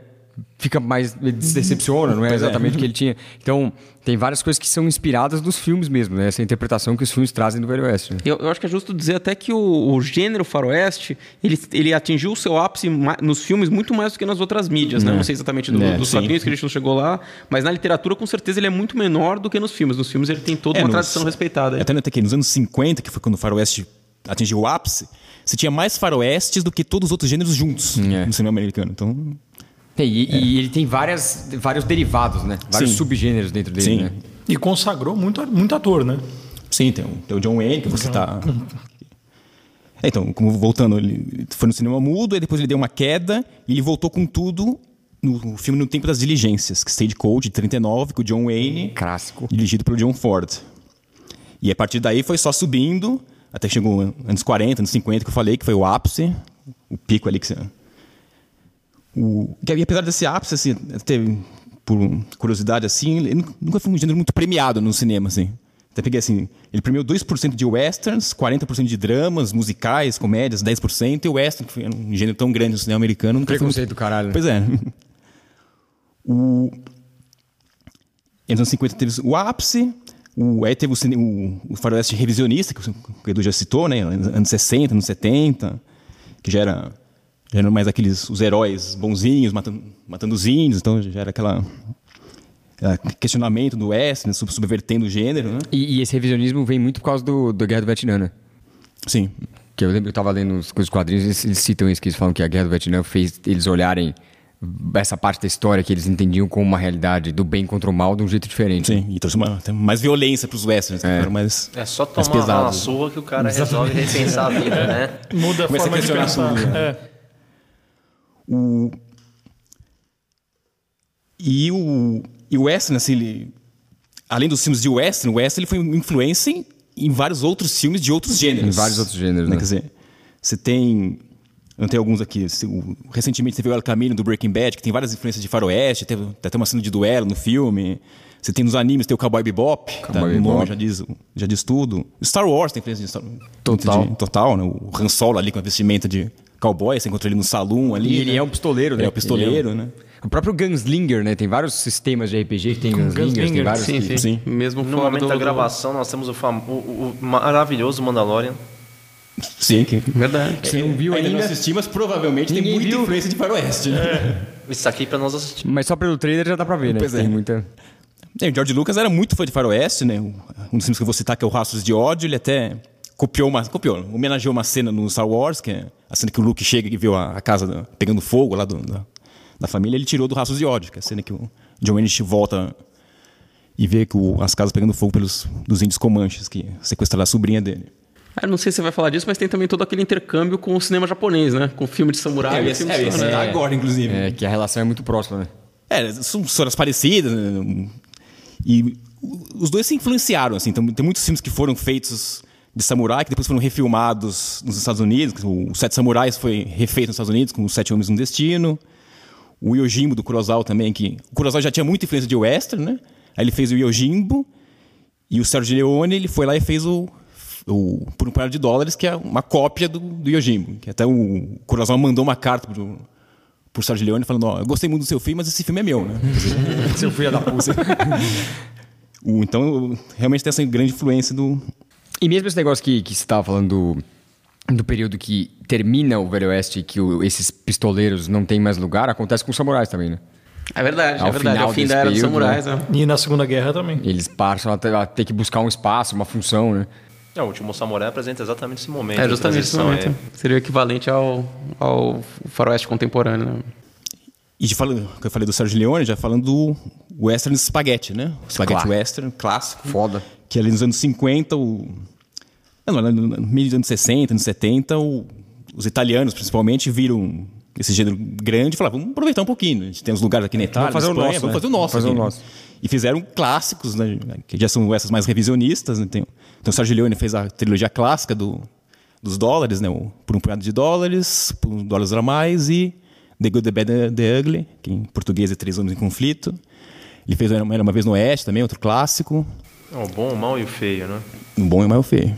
fica mais se decepciona, não é (laughs) é. exatamente o que ele tinha. Então, tem várias coisas que são inspiradas dos filmes mesmo, né? Essa interpretação que os filmes trazem do Velho Oeste. né? Eu, eu acho que é justo dizer até que o, o gênero faroeste, ele, ele atingiu o seu ápice nos filmes muito mais do que nas outras mídias, né? Não sei exatamente do, É, dos quadrinhos que a gente não chegou lá, mas na literatura com certeza ele é muito menor do que nos filmes. Nos filmes ele tem toda É, uma nos- tradição respeitada. Até notei que nos anos 50, que foi quando o faroeste atingiu o ápice, você tinha mais faroestes do que todos os outros gêneros juntos É. no cinema americano. Então, Tem, e, e ele tem várias, vários derivados, né? Vários Sim. subgêneros dentro dele, Sim. né? E consagrou muito, muito ator, né? sim, tem o, tem o John Wayne, que você tá... (laughs) É, então, como voltando, ele foi no cinema mudo, aí depois ele deu uma queda e ele voltou com tudo no filme No Tempo das Diligências, que Stagecoach, de 39, com o John Wayne, Clássico. dirigido pelo John Ford. E a partir daí foi só subindo, até que chegou anos 40, anos 50, que eu falei, que foi o ápice, o pico ali que você... O, e apesar desse ápice, assim, por curiosidade, assim, ele nu- nunca foi um gênero muito premiado no cinema, assim. Até peguei assim, ele premiou 2% de westerns, 40% de dramas, musicais, comédias, 10%, e o western, que foi um gênero tão grande no cinema americano, nunca foi muito... Preconceito do caralho. Pois é. (laughs) O... E nos anos 50 teve o ápice, o... aí teve o, cine... o... o faroeste revisionista, que o Edu já citou, né? Anos 60, anos 70, que já era já eram mais aqueles os heróis bonzinhos matando, matando os índios, então já era aquela questionamento do West, né? sub- subvertendo o gênero, né? E, e esse revisionismo vem muito por causa do, da Guerra do Vietnã, né? Sim. Que eu lembro que eu tava lendo os, os quadrinhos, eles, eles citam isso, que eles falam que a Guerra do Vietnã fez eles olharem essa parte da história que eles entendiam como uma realidade do bem contra o mal de um jeito diferente. Sim, e trouxe uma, mais violência para os westerns, né? Eram mais, É só mais tomar uma surra que o cara resolve repensar a vida, né? Muda a Começa a forma de questionar pensar. É. O... E o, e o Western, assim, ele... além dos filmes de Western, o Western ele foi uma influência em, em vários outros filmes de outros gêneros. Em vários outros gêneros, né? Quer dizer, você tem... Eu tenho alguns aqui. O- Recentemente você viu El Camino do Breaking Bad, que tem várias influências de faroeste, teve até uma cena de duelo no filme. Você tem nos animes, tem o Cowboy Bebop, tá? Cowboy o nome Bebop. já diz, já diz tudo. Star Wars tem influência de Star Total. de- total, né? O Han Solo ali com a vestimenta de cowboy, você encontra ele no salão ali. E ele né? é um pistoleiro, né? Ele é um pistoleiro, é um- né? O próprio Gunslinger, né? Tem vários sistemas de RPG que tem Gunslingers, tem Gunslinger, vários... Sim, que- sim, Sim. Mesmo No fora momento do- da gravação, nós temos o, fam... o, o- maravilhoso Mandalorian. Sim, que... Verdade. Você não viu ainda ainda? não assisti, mas provavelmente tem Ninguém muita viu. influência de faroeste. né? Isso aqui pra nós assistir. Mas só pelo trailer já dá pra ver, né? Pois tem é. muita... É, o George Lucas era muito fã de faroeste, né? Um dos filmes que eu vou citar que é o Rastros de Ódio, ele até copiou uma, copiou, homenageou uma cena no Star Wars, que é a cena que o Luke chega e vê a, casa pegando fogo lá do- da, da família, ele tirou do Rastros de Ódio, que é a cena que o John Wayne volta e vê que o- as casas pegando fogo pelos dos índios comanches que sequestraram a sobrinha dele. Ah, não sei se você vai falar disso, mas tem também todo aquele intercâmbio com o cinema japonês, né? Com filme de samurai. É, e filme é, de esse samurai. tá agora, inclusive. É, que a relação é muito próxima, né? É, são histórias parecidas. né? E os dois se influenciaram, assim. Então, tem muitos filmes que foram feitos de samurai, que depois foram refilmados nos Estados Unidos. O Sete Samurais foi refeito nos Estados Unidos com Os Sete Homens no Destino. O Yojimbo do Kurosawa também, que o Kurosawa já tinha muita influência de western, né? Aí ele fez o Yojimbo e o Sergio Leone, ele foi lá e fez o, o Por um Par de Dólares, que é uma cópia do, do Yojimbo. Que até o Kurosawa mandou uma carta pro, pro Sergio Leone falando, ó, eu gostei muito do seu filme, mas esse filme é meu, né? (laughs) Seu filho da puta. (laughs) Então, realmente tem essa grande influência do, E mesmo esse negócio que, que você estava falando do, do período que termina o Velho Oeste e que o- esses pistoleiros não têm mais lugar, acontece com os samurais também, né? É verdade, Ao é verdade. É final o fim desse da era dos período, samurais. né? né? E na Segunda Guerra também. Eles passam a ter, a ter que buscar um espaço, uma função, né? É, o último samurai apresenta exatamente esse momento. É justamente esse momento. é. Seria o equivalente ao, ao faroeste contemporâneo. Né? E de fala, que eu falei do Sérgio Leone, já falando do western spaghetti, né? O spaghetti Claro. western clássico. Foda. Que ali nos anos 50, o... Não, no meio dos anos 60, anos 70, o- os italianos, principalmente, viram esse gênero grande e falaram, vamos aproveitar um pouquinho. A gente tem uns lugares aqui na Itália, fazer na o Espanha, nosso, vamos né? fazer o nosso. Fazer o nosso. E fizeram clássicos, né? Que já são essas mais revisionistas. Né? Tem, então o Sérgio Leone fez a trilogia clássica do, dos dólares, né? O Por um punhado de dólares, Por um dólares a mais e The Good, The Bad, and The Ugly, que em português é Três Homens em Conflito. Ele fez Era Uma Vez no Oeste também, outro clássico. O bom, o mal e o feio, né? O bom e o mal feio.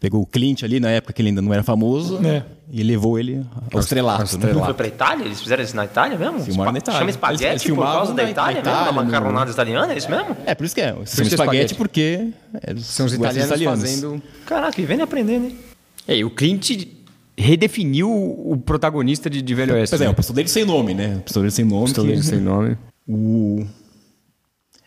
Pegou o Clint ali na época que ele ainda não era famoso É. e levou ele ao estrelato. né? Foi pra Itália? Eles fizeram isso na Itália mesmo? Filmaram na Itália. Chama Eles- espaguete eles por filmavam causa da Itália, na mesmo? Da Itália, no- macaronada italiana, é isso mesmo? É, por isso que é. Se chama é espaguete porque é, São os westerns italianos, fazendo... Caraca, e vem aprendendo, hein? É, e o Clint redefiniu o protagonista de, de Velho Oeste. Pois é, né? o pistoleiro sem nome, né? O pistoleiro sem nome. Pistoleiro que- sem nome. O...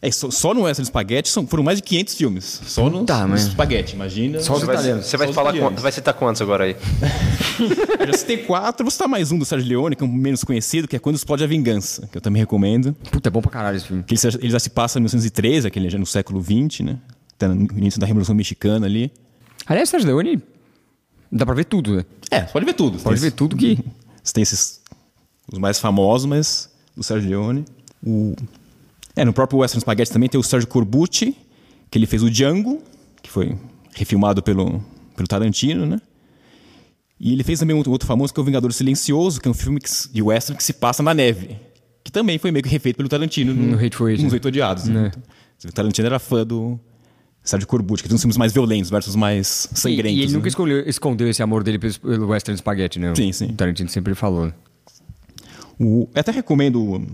É, só, só no Western Spaghetti são, foram mais de 500 filmes. Só no, mas- Spaghetti, imagina. Só os Você vai, italianos. você vai Só os falar quant- vai citar quantos agora aí? (laughs) Eu já citei quatro, vou citar mais um do Sérgio Leone, que é um menos conhecido, que é Quando Explode a Vingança, que eu também recomendo. Puta, é bom pra caralho esse filme. Que ele, se- ele já se passa em 1913, aquele já no século XX, né? Tá no início da Revolução Mexicana ali. Aliás, Sérgio Leone, dá pra ver tudo, né? É, você pode ver tudo. Pode Tem ver tudo que... Você tem esses. Os mais famosos, mas. Do Sérgio Leone. O, é, no próprio Western Spaghetti também tem o Sérgio Corbucci, que ele fez o Django, que foi refilmado pelo, pelo Tarantino, né? E ele fez também outro, outro famoso, que é o Vingador Silencioso, que é um filme que de western que se passa na neve. Que também foi meio que refeito pelo Tarantino No Hateful Eight, nos né? Oito Odiados. Né? O Tarantino era fã do Sérgio Corbucci, que tem uns filmes mais violentos versus mais E, sangrentos. e ele né? nunca escolheu- escondeu esse amor dele pelo, Western Spaghetti, né? Sim, sim. O Tarantino sempre falou. né? O, eu até recomendo.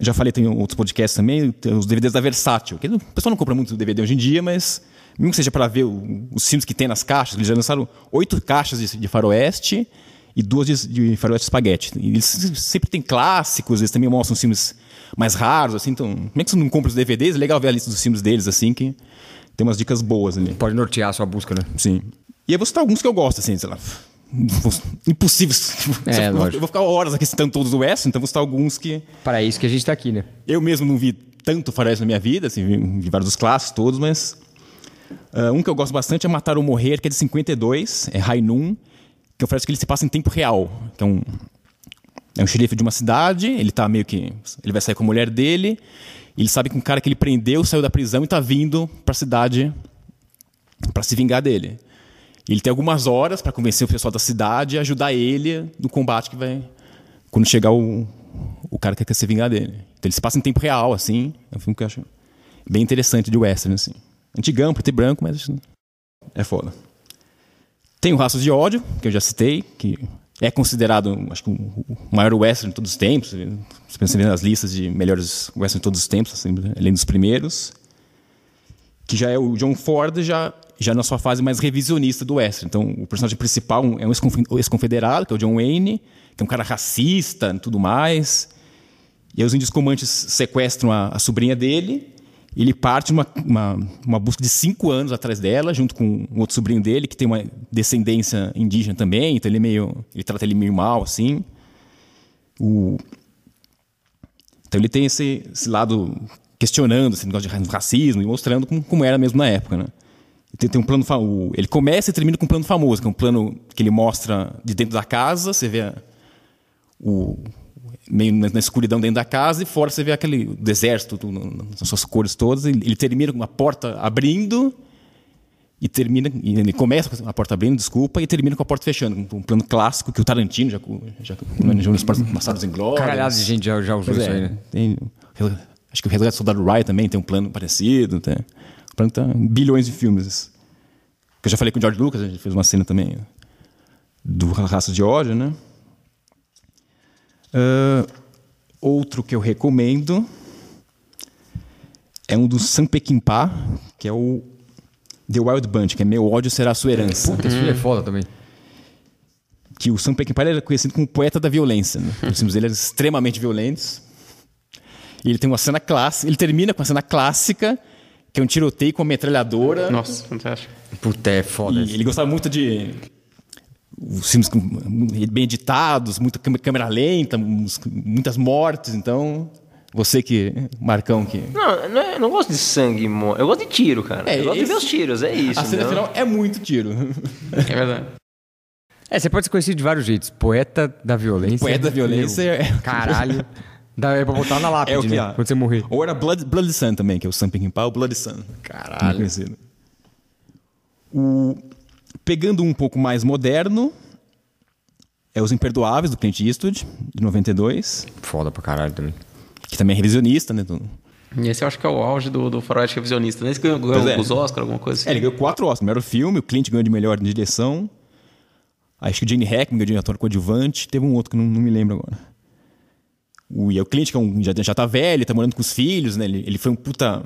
Já falei, tem outros podcasts também, tem os DVDs da Versátil. Que o pessoal não compra muito DVD hoje em dia, mas mesmo que seja para ver o- os filmes que tem nas caixas, eles já lançaram oito caixas de, de faroeste e duas de, de faroeste espaguete. E eles sempre tem clássicos, eles também mostram filmes mais raros, assim. Então, como é que você não compra os DVDs? É legal ver a lista dos filmes deles, assim, que tem umas dicas boas ali. Pode nortear a sua busca, né? Sim. E eu vou citar alguns que eu gosto, assim, sei lá. Impossíveis. É, (laughs) eu, vou- lógico. eu vou ficar horas aqui citando todos o West, então vou citar alguns que. Para isso que a gente tá aqui, né? Eu mesmo não vi tanto faroeste na minha vida, assim, vi, vários dos clássicos todos, mas. ah, um que eu gosto bastante é Matar ou Morrer, que é de 52, é Rainun, que é faroeste que ele se passa em tempo real. Que é um, é um xerife de uma cidade, ele tá meio que. Ele vai sair com a mulher dele, ele sabe que um cara que ele prendeu saiu da prisão e tá vindo pra cidade para se vingar dele. Ele tem algumas horas para convencer o pessoal da cidade e ajudar ele no combate que vai. Quando chegar o, o cara que quer se vingar dele. Então ele se passa em tempo real, assim. É um filme que eu acho bem interessante de western, assim. Antigão, preto e branco, mas é foda. Tem o Raços de Ódio, que eu já citei, que é considerado, acho que, o maior western de todos os tempos. Se pensar nas listas de melhores western de todos os tempos, assim, ele um dos primeiros. Que já é o John Ford, já, já na sua fase mais revisionista do western. Então, o personagem principal é um ex-confe- ex-confederado, que é o John Wayne, que é um cara racista e tudo mais. E aí os índios comantes sequestram a, a sobrinha dele. Ele parte uma, uma, uma busca de cinco anos atrás dela, junto com um outro sobrinho dele, que tem uma descendência indígena também. Então ele é meio. Ele trata ele meio mal, assim. O... Então ele tem esse, esse lado questionando esse negócio de racismo e mostrando como, como era mesmo na época, né? Tem, tem um plano o- ele começa e termina com um plano famoso, que é um plano que ele mostra de dentro da casa, você vê a- o meio na, escuridão dentro da casa e fora você vê aquele deserto nas suas cores todas. Ele, ele termina com uma porta abrindo e termina. E ele começa com a porta abrindo, desculpa, e termina com a porta fechando. Um plano clássico que o Tarantino já, já manejou nos passados em glória. Caralhada de gente já, já usou isso é, aí, né? tem, acho que o Resgate do Soldado Ryan também tem um plano parecido. Tem, o plano tá em bilhões de filmes. Que eu já falei com o George Lucas, a gente fez uma cena também do Raça de Ódio, né? Ah, outro que eu recomendo é um do Sam Peckinpah, que é o The Wild Bunch, que é Meu ódio será a sua herança. Puta, esse filme é foda também. Que o Sam Peckinpah era conhecido como poeta da violência. Né? Os filmes dele eram extremamente violentos. E ele tem uma cena clássica, ele termina com uma cena clássica, que é um tiroteio com uma metralhadora. Nossa, fantástico. Puta, é foda. E ele gostava muito de os filmes bem editados, muita câmera- lenta, muitas mortes. Então, você que, Marcão, que. Não, não, é- não gosto de sangue, mo- eu gosto de tiro, cara. É, eu gosto de ver esse- os tiros, é isso. A cena não? final é muito tiro. É verdade. É, você pode ser conhecido de vários jeitos. Poeta da violência. Poeta da violência é- Caralho. Dá, é pra botar na lápide, É o que né? há. Quando você morrer. Ou era Blood, Blood Sun também, que é o Sam Peckinpah, o Blood Sun. Caralho. Muito conhecido. O... Pegando um pouco mais moderno, é Os Imperdoáveis, do Clint Eastwood, de 92, Foda pra caralho também. que também é revisionista, né? do- E esse eu acho que é o auge do, do faroeste revisionista. Nesse ganhou, ganhou Pois é. os Oscar, alguma coisa assim. É, ele ganhou quatro Oscars. Melhor filme, o Clint ganhou de melhor direção. Acho que o Gene Hackman ganhou de ator coadjuvante. Teve um outro que não, não me lembro agora. O, e é o Clint, que é um, já, já tá velho, tá morando com os filhos, né? Ele, ele foi um puta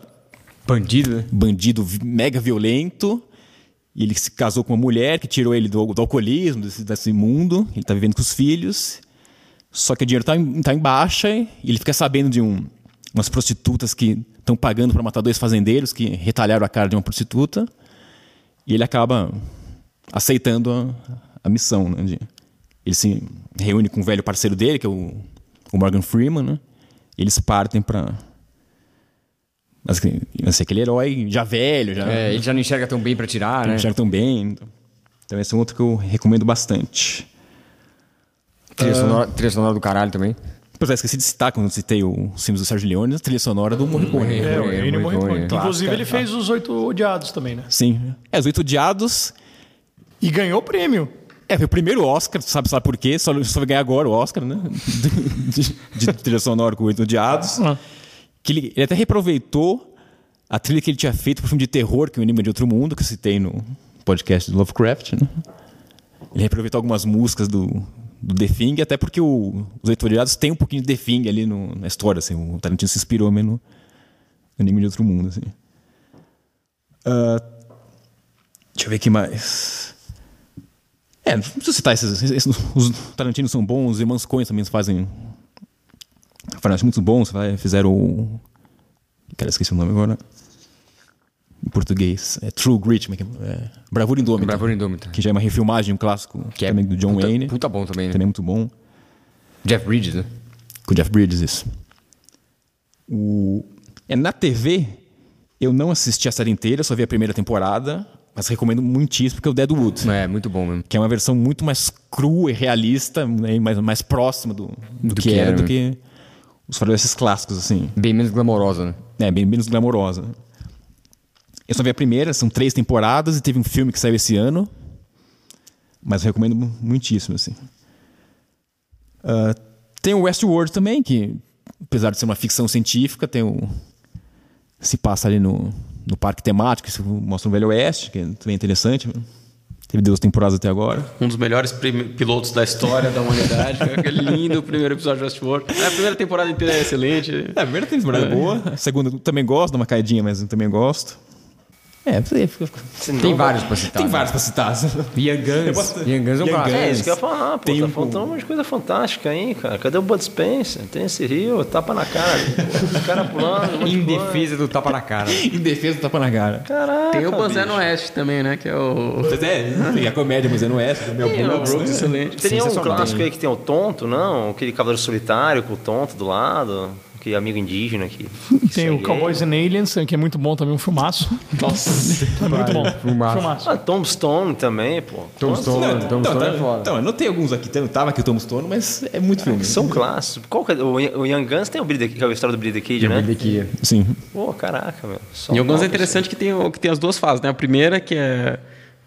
Bandido, né? bandido mega violento. E ele se casou com uma mulher que tirou ele do, do alcoolismo, desse, desse mundo. Ele tá vivendo com os filhos. Só que o dinheiro tá em, tá em baixa e ele fica sabendo de um, umas prostitutas que estão pagando para matar dois fazendeiros que retalharam a cara de uma prostituta. E ele acaba aceitando a, a missão. Né, de- ele se reúne com o velho parceiro dele, que é o, o Morgan Freeman. Né, eles partem para. Mas que- vai ser aquele herói já velho, já É, ele já não enxerga tão bem pra tirar, não né? enxerga tão bem. Então esse é um outro que eu recomendo bastante. Trilha, sonora, trilha sonora do caralho também. Pois é, esqueci de citar quando eu citei o- os filmes do Sérgio Leone, a trilha sonora do Morricone. É, o Morricone, Ennio Morricone, Morricone. é. Inclusive, ele fez os Oito Odiados também, né? Sim. É, Os Oito Odiados. E ganhou prêmio. É, foi o primeiro Oscar, sabe, sabe por quê? Só, só vai ganhar agora o Oscar, né? (laughs) De, de trilha sonora com Oito Odiados. Ah. Que ele, ele até reaproveitou a trilha que ele tinha feito pro filme de terror, que é o Enigma de Outro Mundo, que eu citei no podcast do Lovecraft, né? Ele reaproveitou algumas músicas do, do The Thing, até porque o, os Oito Odiados tem um pouquinho de The Thing ali no- na história, assim. O Tarantino se inspirou no Enigma de Outro Mundo, assim. Ah, deixa eu ver aqui mais. É, não preciso citar esses, esses- Os Tarantinos são bons, os irmãos Coen também fazem. Fazem muito bons, vai- fizeram o. Cara, esqueci o nome agora. Em português. É True Grit, é é? É, Bravura Indômita. Bravura Indômita. Que já é uma refilmagem um clássico Que é do John puta, Wayne. Puta bom também, né? Também é muito bom. Jeff Bridges, né? Com o Jeff Bridges, isso. O... É, na TV, eu não assisti a série inteira, só vi a primeira temporada, mas recomendo muitíssimo, porque é o Deadwood. É, muito bom mesmo. Que é uma versão muito mais crua e realista, né, mais, mais próxima do, do, Do que, que era, era, do né? que os faroestes clássicos, assim. Bem menos glamourosa, né? É, bem menos glamourosa. Eu só vi a primeira, são três temporadas, e teve um filme que saiu esse ano, mas eu recomendo mu- muitíssimo, assim. Ah, tem o Westworld também, que apesar de ser uma ficção científica, tem o se passa ali no, no parque temático, isso mostra o Velho Oeste, que é também interessante. Teve duas temporadas até agora. Um dos melhores pilotos da história da humanidade. (laughs) Aquele lindo primeiro episódio de Westworld. É, A primeira temporada inteira é excelente. É, a primeira temporada é boa, a segunda também gosto, dá uma caidinha, mas eu também gosto. É, fica- fica- Tem vários pra citar. tem né? vários pra citar. (laughs) Young Guns. posso- Young Guns é um. É isso que eu ia falar, pô. Tem tá um- faltando um monte de coisa fantástica aí, cara. Cadê o Bud Spencer? Tem esse Rio, tapa na cara. pô. O cara pulando. um Em defesa do tapa na cara. (laughs) em defesa do tapa na cara. Caraca. Tem o Banzé no Oeste também, né? Que é o. Pois é, tem a comédia, mas é no Oeste, do Mel Tem o Brooks. Brooks, excelente. Teria um clássico aí que tem o tonto, não? Aquele cavaleiro solitário com o tonto do lado. Que aquele amigo indígena que. que (laughs) Tem o Cowboys and Aliens, que é muito bom também, um filmaço. (laughs) Nossa. (laughs) É muito bom. Filmaço. Filmaço. Ah, Tombstone também, pô. Tombstone, Não, Tombstone então, é tá- foda. então, eu notei alguns aqui. Tava aqui o Tombstone, mas é muito filme. São clássicos. Qual que é? O, o Young Guns tem o the, que é a história do the Kid, né? Daqui. Sim. Pô, caraca, meu. Só E alguns é interessante que tem, o- que tem as duas fases, né? A primeira, que é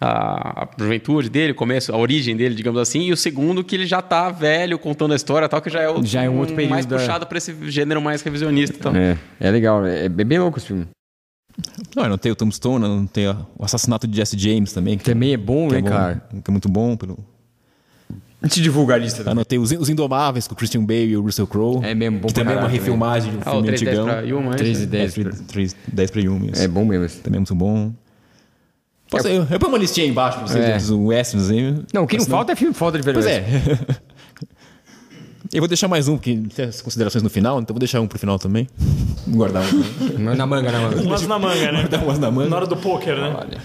a, a juventude dele, o começo, a origem dele, digamos assim, e o segundo, que ele já tá velho, contando a história e tal, que já é, o, Já é um outro período mais da- puxado pra esse gênero mais revisionista. Então. É, é legal. É, é bem louco esse filme. Não, eu notei o Tombstone, eu notei o assassinato de Jesse James também. Que, Também é bom, que né, é bom, cara? Que é muito bom. Pelo... A gente divulga a lista Anotei os, os Indomáveis com o Christian Bale e o Russell Crowe. É mesmo, bom Que também é uma refilmagem de um Ah, filme 310 antigão. pra Yuma, é 3 isso? e 10. 3, 10 pra Yumi. isso. É bom mesmo. Também é muito bom. Posso, eu, eu ponho uma listinha aí embaixo pra vocês, É. dos westerns aí. Não, o que não Senão- falta é filme foda de velho Pois é. (laughs) Eu vou deixar mais um, porque tem as considerações no final, então vou deixar um pro final também. Vou guardar um. (laughs) Na manga, na manga. Umas na manga, né? Guardar umas na manga. Na hora do poker, né? Olha.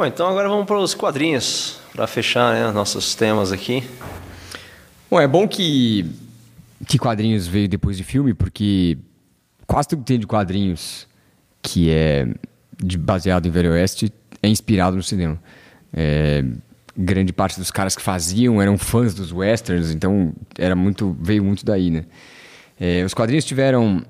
Bom, então agora vamos para os quadrinhos, para fechar né, nossos temas aqui. Bom, é bom que, que quadrinhos veio depois de filme, porque quase tudo que tem de quadrinhos que é de- baseado em Velho Oeste é inspirado no cinema. É, grande parte dos caras que faziam eram fãs dos westerns, então era muito veio muito daí, né? É, os quadrinhos tiveram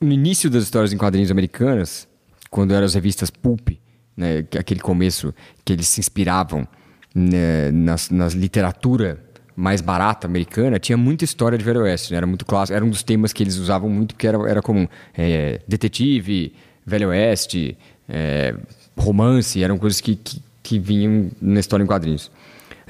no início das histórias em quadrinhos americanas, quando eram as revistas pulp, né, que- aquele começo que eles se inspiravam né, nas literatura mais barata americana, tinha muita história de Velho Oeste, né, era muito clássico, era um dos temas que eles usavam muito porque era, era comum. É, detetive, Velho Oeste, é, romance, eram coisas que, que, que vinham na história em quadrinhos.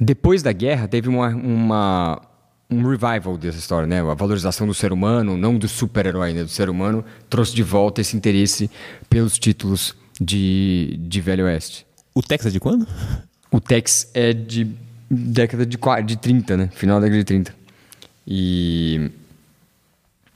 Depois da guerra, teve uma, uma, um revival dessa história, né? A valorização do ser humano, não do super-herói, né? Do ser humano, trouxe de volta esse interesse pelos títulos de, de Velho Oeste. O Texas é de quando? O Tex é de década de, qua- de 30, né? Final da década de 30. E,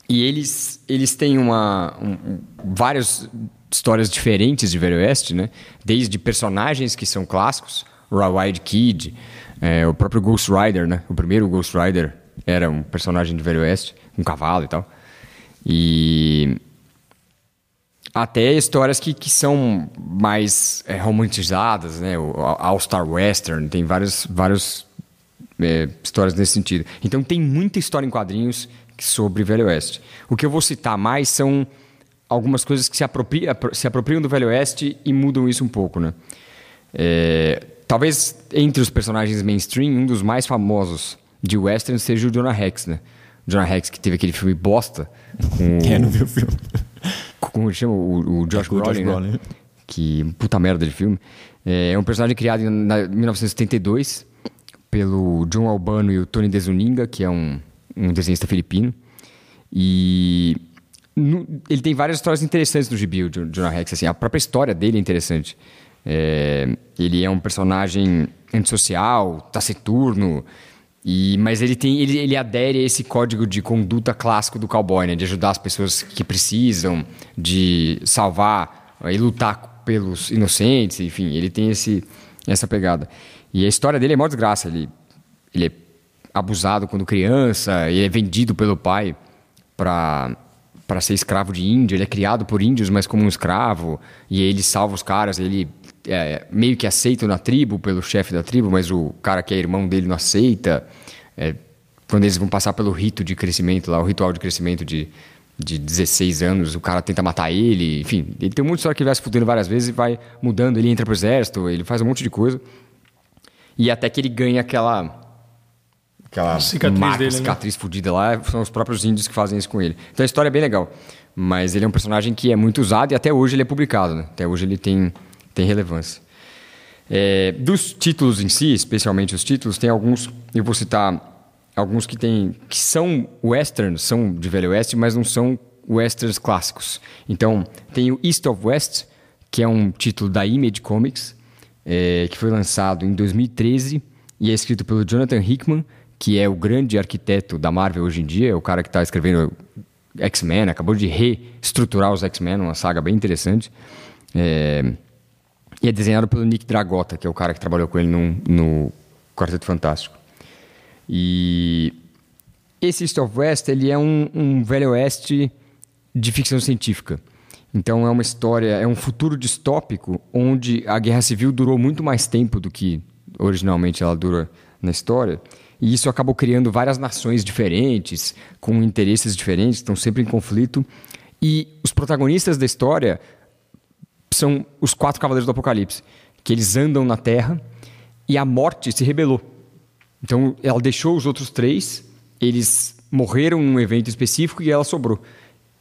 e eles, eles têm uma, um- várias histórias diferentes de Velho Oeste, né? Desde personagens que são clássicos, Rawhide Kid, é, o próprio Ghost Rider, né? O primeiro Ghost Rider era um personagem de Velho Oeste, um cavalo e tal. E até histórias que, que são mais é, romantizadas, né? O All Star Western, tem várias, várias é, histórias nesse sentido. Então tem muita história em quadrinhos sobre Velho Oeste. O que eu vou citar mais são algumas coisas que se, apropria, se apropriam do Velho Oeste e mudam isso um pouco, né? É, talvez entre os personagens mainstream, um dos mais famosos de Western seja o Jonah Rex, né? Jonah Rex, que teve aquele filme bosta com Quem não viu o filme? Como chama o, o Josh o Josh Brolin, né? Brolin. que puta merda de filme. É um personagem criado em na- 1972 pelo John Albano e o Tony Desuninga, que é um, um desenhista filipino. E no- ele tem várias histórias interessantes no gibi, o Jo- Jonah Rex. Assim, a própria história dele é interessante. É, ele é um personagem antissocial, taciturno, e, mas ele, tem, ele, ele adere a esse código de conduta clássico do cowboy, né? De ajudar as pessoas que precisam, de salvar eh, e lutar pelos inocentes, enfim, ele tem esse, essa pegada. E a história dele é mó desgraça. Ele, ele é abusado quando criança, ele é vendido pelo pai para para ser escravo de índio. Ele é criado por índios, mas como um escravo. E ele salva os caras. Ele é meio que aceito na tribo pelo chefe da tribo, mas o cara que é irmão dele não aceita. É, quando eles vão passar pelo rito de crescimento, lá, o ritual de crescimento de, de 16 anos, o cara tenta matar ele. Enfim, ele tem muita história que ele vai se fudendo várias vezes e vai mudando. Ele entra pro exército, ele faz um monte de coisa. E até que ele ganha aquela aquela Cicatriz marca, dele, né? cicatriz fudida lá, são os próprios índios que fazem isso com ele. Então a história é bem legal. Mas ele é um personagem que é muito usado e até hoje ele é publicado, né? Até hoje ele tem, tem relevância. É, dos títulos em si, especialmente os títulos, tem alguns, eu vou citar alguns que tem que são westerns, são de velho oeste, mas não são westerns clássicos. Então, tem o East of West, que é um título da Image Comics, é, que foi lançado em 2013 e é escrito pelo Jonathan Hickman, que é o grande arquiteto da Marvel hoje em dia, é o cara que está escrevendo X-Men, acabou de reestruturar os X-Men, uma saga bem interessante. É, e é desenhado pelo Nick Dragota, que é o cara que trabalhou com ele no, no Quarteto Fantástico. E esse East of West ele é um, um velho oeste de ficção científica. Então é uma história, é um futuro distópico onde a guerra civil durou muito mais tempo do que originalmente ela dura na história. E isso acabou criando várias nações diferentes, com interesses diferentes, estão sempre em conflito. E os protagonistas da história são os quatro cavaleiros do Apocalipse, que eles andam na Terra e a morte se rebelou. Então ela deixou os outros três, eles morreram num evento específico e ela sobrou.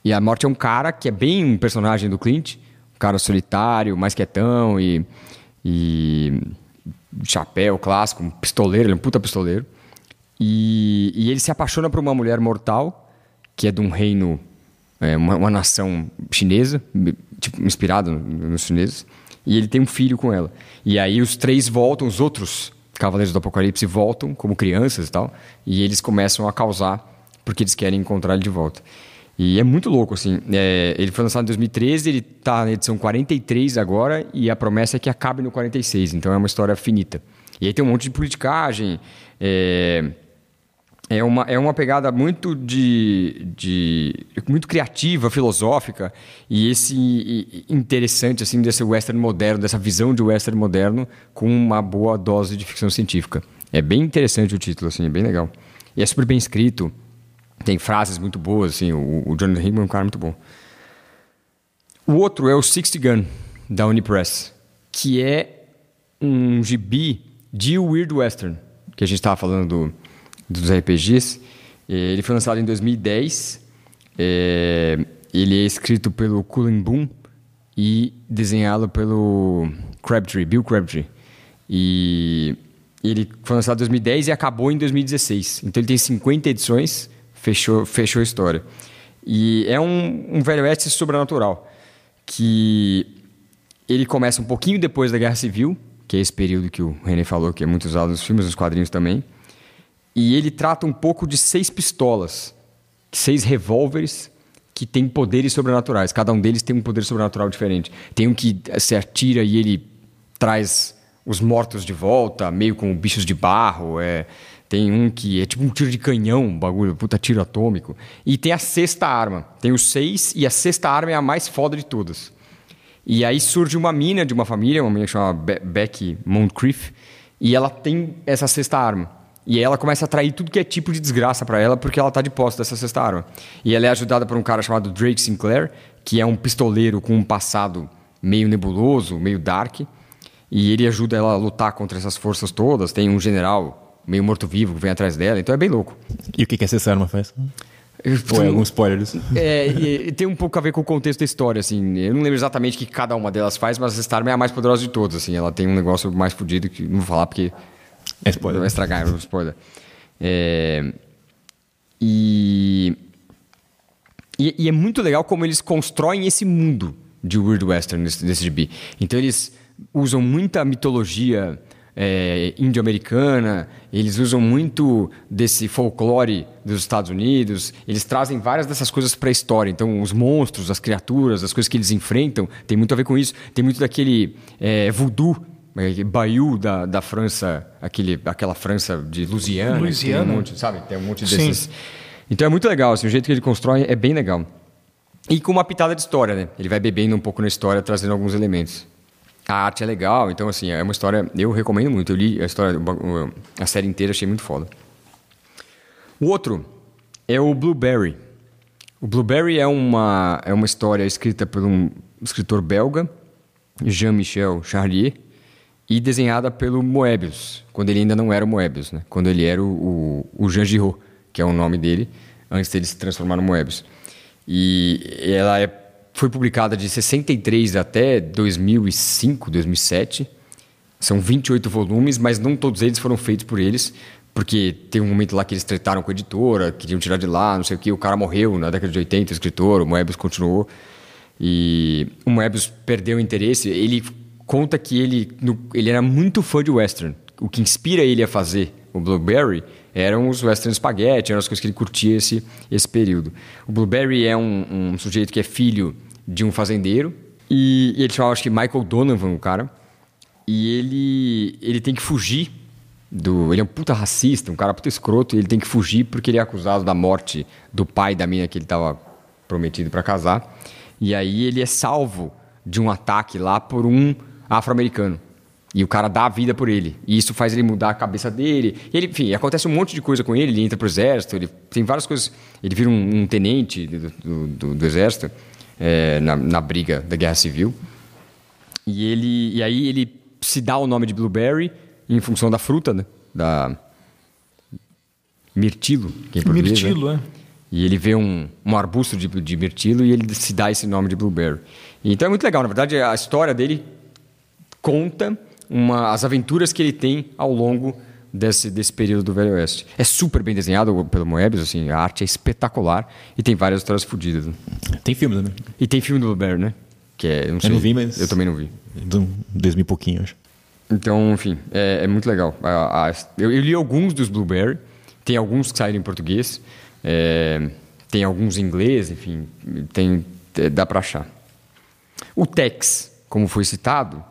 E a morte é um cara que é bem um personagem do Clint, um cara solitário, mais quietão e, e chapéu clássico, um pistoleiro, ele é um puta pistoleiro. E, e ele se apaixona por uma mulher mortal, que é de um reino, é, uma, uma, nação chinesa, tipo, inspirada nos chineses. E ele tem um filho com ela. E aí os três voltam, os outros Cavaleiros do Apocalipse voltam como crianças e tal, e eles começam a causar porque eles querem encontrar ele de volta. E é muito louco, assim. É, ele foi lançado em 2013, ele está na edição 43 agora, e a promessa é que acabe no 46, então é uma história finita. E aí tem um monte de politicagem, é, é uma, é uma pegada muito de, de muito criativa, filosófica e esse interessante assim desse western moderno, dessa visão de western moderno com uma boa dose de ficção científica. É bem interessante o título assim, é bem legal. E é super bem escrito. Tem frases muito boas assim, o, o Jonathan Hickman é um cara muito bom. O outro é o Sixty Gun da Unipress, que é um gibi de Weird Western, que a gente estava falando do dos RPGs. Ele foi lançado em 2010. É, ele é escrito pelo Cullen Boom e desenhado pelo Crabtree, Bill Crabtree. E ele foi lançado em 2010 e acabou em 2016. Então ele tem 50 edições, fechou, fechou a história. E é um, um velho oeste sobrenatural, que ele começa um pouquinho depois da Guerra Civil, que é esse período que o René falou, que é muito usado nos filmes, nos quadrinhos também. E ele trata um pouco de seis pistolas, seis revólveres que têm poderes sobrenaturais. Cada um deles tem um poder sobrenatural diferente. Tem um que se atira e ele traz os mortos de volta, meio com bichos de barro. É... Tem um que é tipo um tiro de canhão, um bagulho, puta tiro atômico. E tem a sexta arma. Tem os seis e a sexta arma é a mais foda de todas. E aí surge uma mina de uma família, uma mina chamada Becky Moncrief, e ela tem essa sexta arma. E aí ela começa a atrair tudo que é tipo de desgraça para ela, porque ela tá de posse dessa sexta arma. E ela é ajudada por um cara chamado Drake Sinclair, que é um pistoleiro com um passado meio nebuloso, meio dark. E ele ajuda ela a lutar contra essas forças todas. Tem um general meio morto-vivo que vem atrás dela, então é bem louco. E o que, que essa arma faz? Ou é algum spoiler disso? (laughs) É, e, e tem um pouco a ver com o contexto da história, assim. Eu não lembro exatamente o que cada uma delas faz, mas essa arma é a mais poderosa de todas, assim. Ela tem um negócio mais fodido que não vou falar porque é spoiler. Vai estragar, é spoiler. É, e, e, e, é muito legal como eles constroem esse mundo de Weird Western nesse gibi. Então eles usam muita mitologia é, índio-americana, eles usam muito desse folclore dos Estados Unidos, eles trazem várias dessas coisas para a história. Então, os monstros, as criaturas, as coisas que eles enfrentam, tem muito a ver com isso. Tem muito daquele é, voodoo Bayou da, da França, aquele, aquela França de Louisiana. Louisiana. Tem um monte, sabe? Tem um monte desses. Sim. Então é muito legal, assim, o jeito que ele constrói é bem legal. E com uma pitada de história, né? Ele vai bebendo um pouco na história, trazendo alguns elementos. A arte é legal, então assim, é uma história, eu recomendo muito. Eu li a história, a série inteira, achei muito foda. O outro é o Blueberry. O Blueberry é uma, é uma história escrita por um escritor belga, Jean-Michel Charlier, e desenhada pelo Moebius, quando ele ainda não era o Moebius, né? quando ele era o, o, o Jean Giraud, que é o nome dele, antes dele se transformar no Moebius. E ela é, foi publicada de 63 até 2005, 2007. São 28 volumes, mas não todos eles foram feitos por eles, porque tem um momento lá que eles trataram com a editora, queriam tirar de lá, não sei o que, o cara morreu na década de 80, o escritor, o Moebius continuou. E o Moebius perdeu o interesse, ele conta que ele, no- ele era muito fã de western. O que inspira ele a fazer o Blueberry eram os western spaghetti, eram as coisas que ele curtia esse, esse período. O Blueberry é um, um sujeito que é filho de um fazendeiro e, e ele chamava, acho que Michael Donovan, o cara. E ele, ele tem que fugir do. Ele é um puta racista, um cara puta escroto, e ele tem que fugir porque ele é acusado da morte do pai da mina que ele estava prometido para casar. E aí ele é salvo de um ataque lá por um afro-americano. E o cara dá a vida por ele. E isso faz ele mudar a cabeça dele. E ele, enfim, acontece um monte de coisa com ele. Ele entra pro exército, ele tem várias coisas. Ele vira um, um tenente do, do, do- do exército é, na, na briga da guerra civil. E ele e aí ele se dá o nome de blueberry em função da fruta, né? Da mirtilo, que é em português, né? Mirtilo, é. E ele vê um, um arbusto de, de mirtilo e ele se dá esse nome de blueberry. Então é muito legal, na verdade a história dele conta uma, as aventuras que ele tem ao longo desse, desse período do Velho Oeste. É super bem desenhado pelo Moebius, assim, a arte é espetacular e tem várias histórias fodidas. né? Tem filme também. E tem filme do Blueberry, né? Que é, eu não, sei, não vi, mas- Eu também não vi. Do 2000 e pouquinho, acho. Então, enfim, é, é muito legal. A- a- eu, eu li alguns dos Blueberry, tem alguns que saíram em português, é, tem alguns em inglês, enfim, tem, é, dá pra achar. O Tex, como foi citado,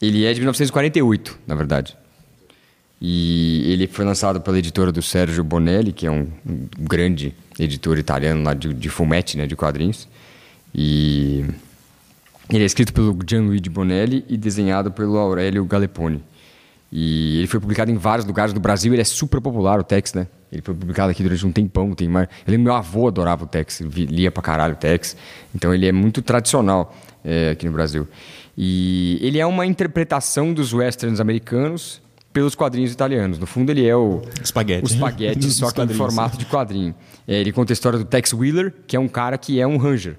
ele é de 1948, na verdade. E ele foi lançado pela editora do Sérgio Bonelli, que é um, um grande editor italiano lá de, de fumetti, né, de quadrinhos. E ele é escrito pelo Gianluigi Bonelli e desenhado pelo Aurélio Galepone. E ele foi publicado em vários lugares do Brasil. Ele é super popular, o Tex, né? Ele foi publicado aqui durante um tempão. Tem mais... Eu lembro meu avô adorava o Tex, lia pra caralho o Tex. Então ele é muito tradicional é, aqui no Brasil. E ele é uma interpretação dos westerns americanos pelos quadrinhos italianos. No fundo, ele é o Espaguete. o espaguete, (laughs) só que em formato de quadrinho. É, ele conta a história do Tex Wheeler, que é um cara que é um ranger,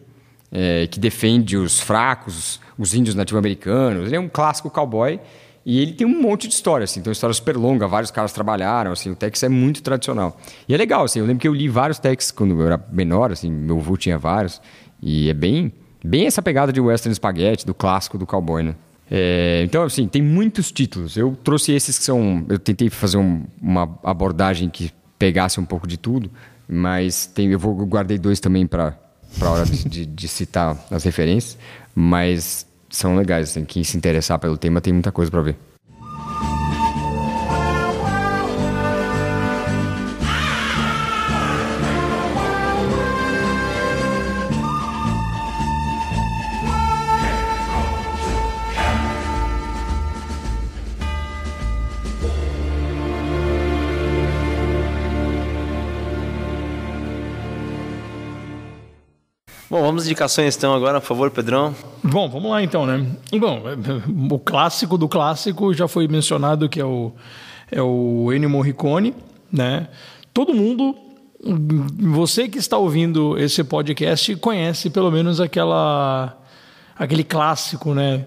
é, que defende os fracos, os índios nativo-americanos. Ele é um clássico cowboy e ele tem um monte de história, assim. Então, uma história super longa, vários caras trabalharam, assim. O Tex é muito tradicional. E é legal, assim. Eu lembro que eu li vários Tex quando eu era menor, assim. Meu avô tinha vários. E é bem, bem essa pegada de western spaghetti, do clássico do cowboy, né? É, então, assim, tem muitos títulos. Eu trouxe esses que são. Eu tentei fazer um- uma abordagem que pegasse um pouco de tudo, mas tem, eu vou eu guardei dois também para a hora de, de- citar as referências, mas são legais. Assim, quem se interessar pelo tema tem muita coisa para ver. Bom, vamos indicações então agora, por favor, Pedrão. Bom, vamos lá então, né? Bom, (laughs) o clássico do clássico já foi mencionado que é o, é o Ennio Morricone, né? Todo mundo, você que está ouvindo esse podcast, conhece pelo menos aquela, aquele clássico, né?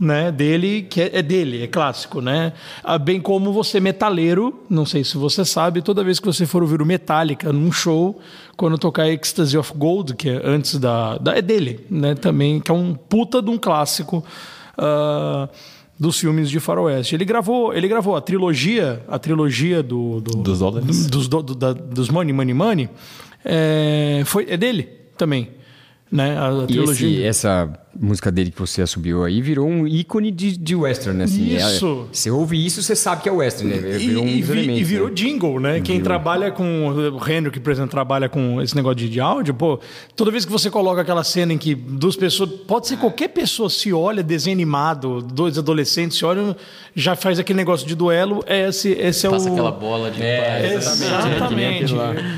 Né, dele, que é, é dele, é clássico, né? Ah, Bem como você metaleiro, não sei se você sabe, toda vez que você for ouvir o Metallica num show, quando tocar Ecstasy of Gold, que é antes da, da é dele, né, também, que é um puta de um clássico ah, dos filmes de faroeste. Ele gravou, ele gravou a trilogia, a trilogia do, do- Dos dólares. dos, do- do- da- dos Money Money Money, é, foi é dele também, né? A, a E trilogia. esse- essa música dele que você assobiu aí virou um ícone de, de western, né? Assim, é- Isso. você ouve isso, você sabe que é western, né? E, Virou um e dos elementos. e virou né? jingle, né? Quem trabalha com. O Henry, que, por exemplo, trabalha com esse negócio de, de áudio, pô, toda vez que você coloca aquela cena em que duas pessoas. Pode ser qualquer pessoa se olha, desenho animado, dois adolescentes se olham, já faz aquele negócio de duelo. Esse, esse é Passa o. aquela bola de É, paz. Exatamente.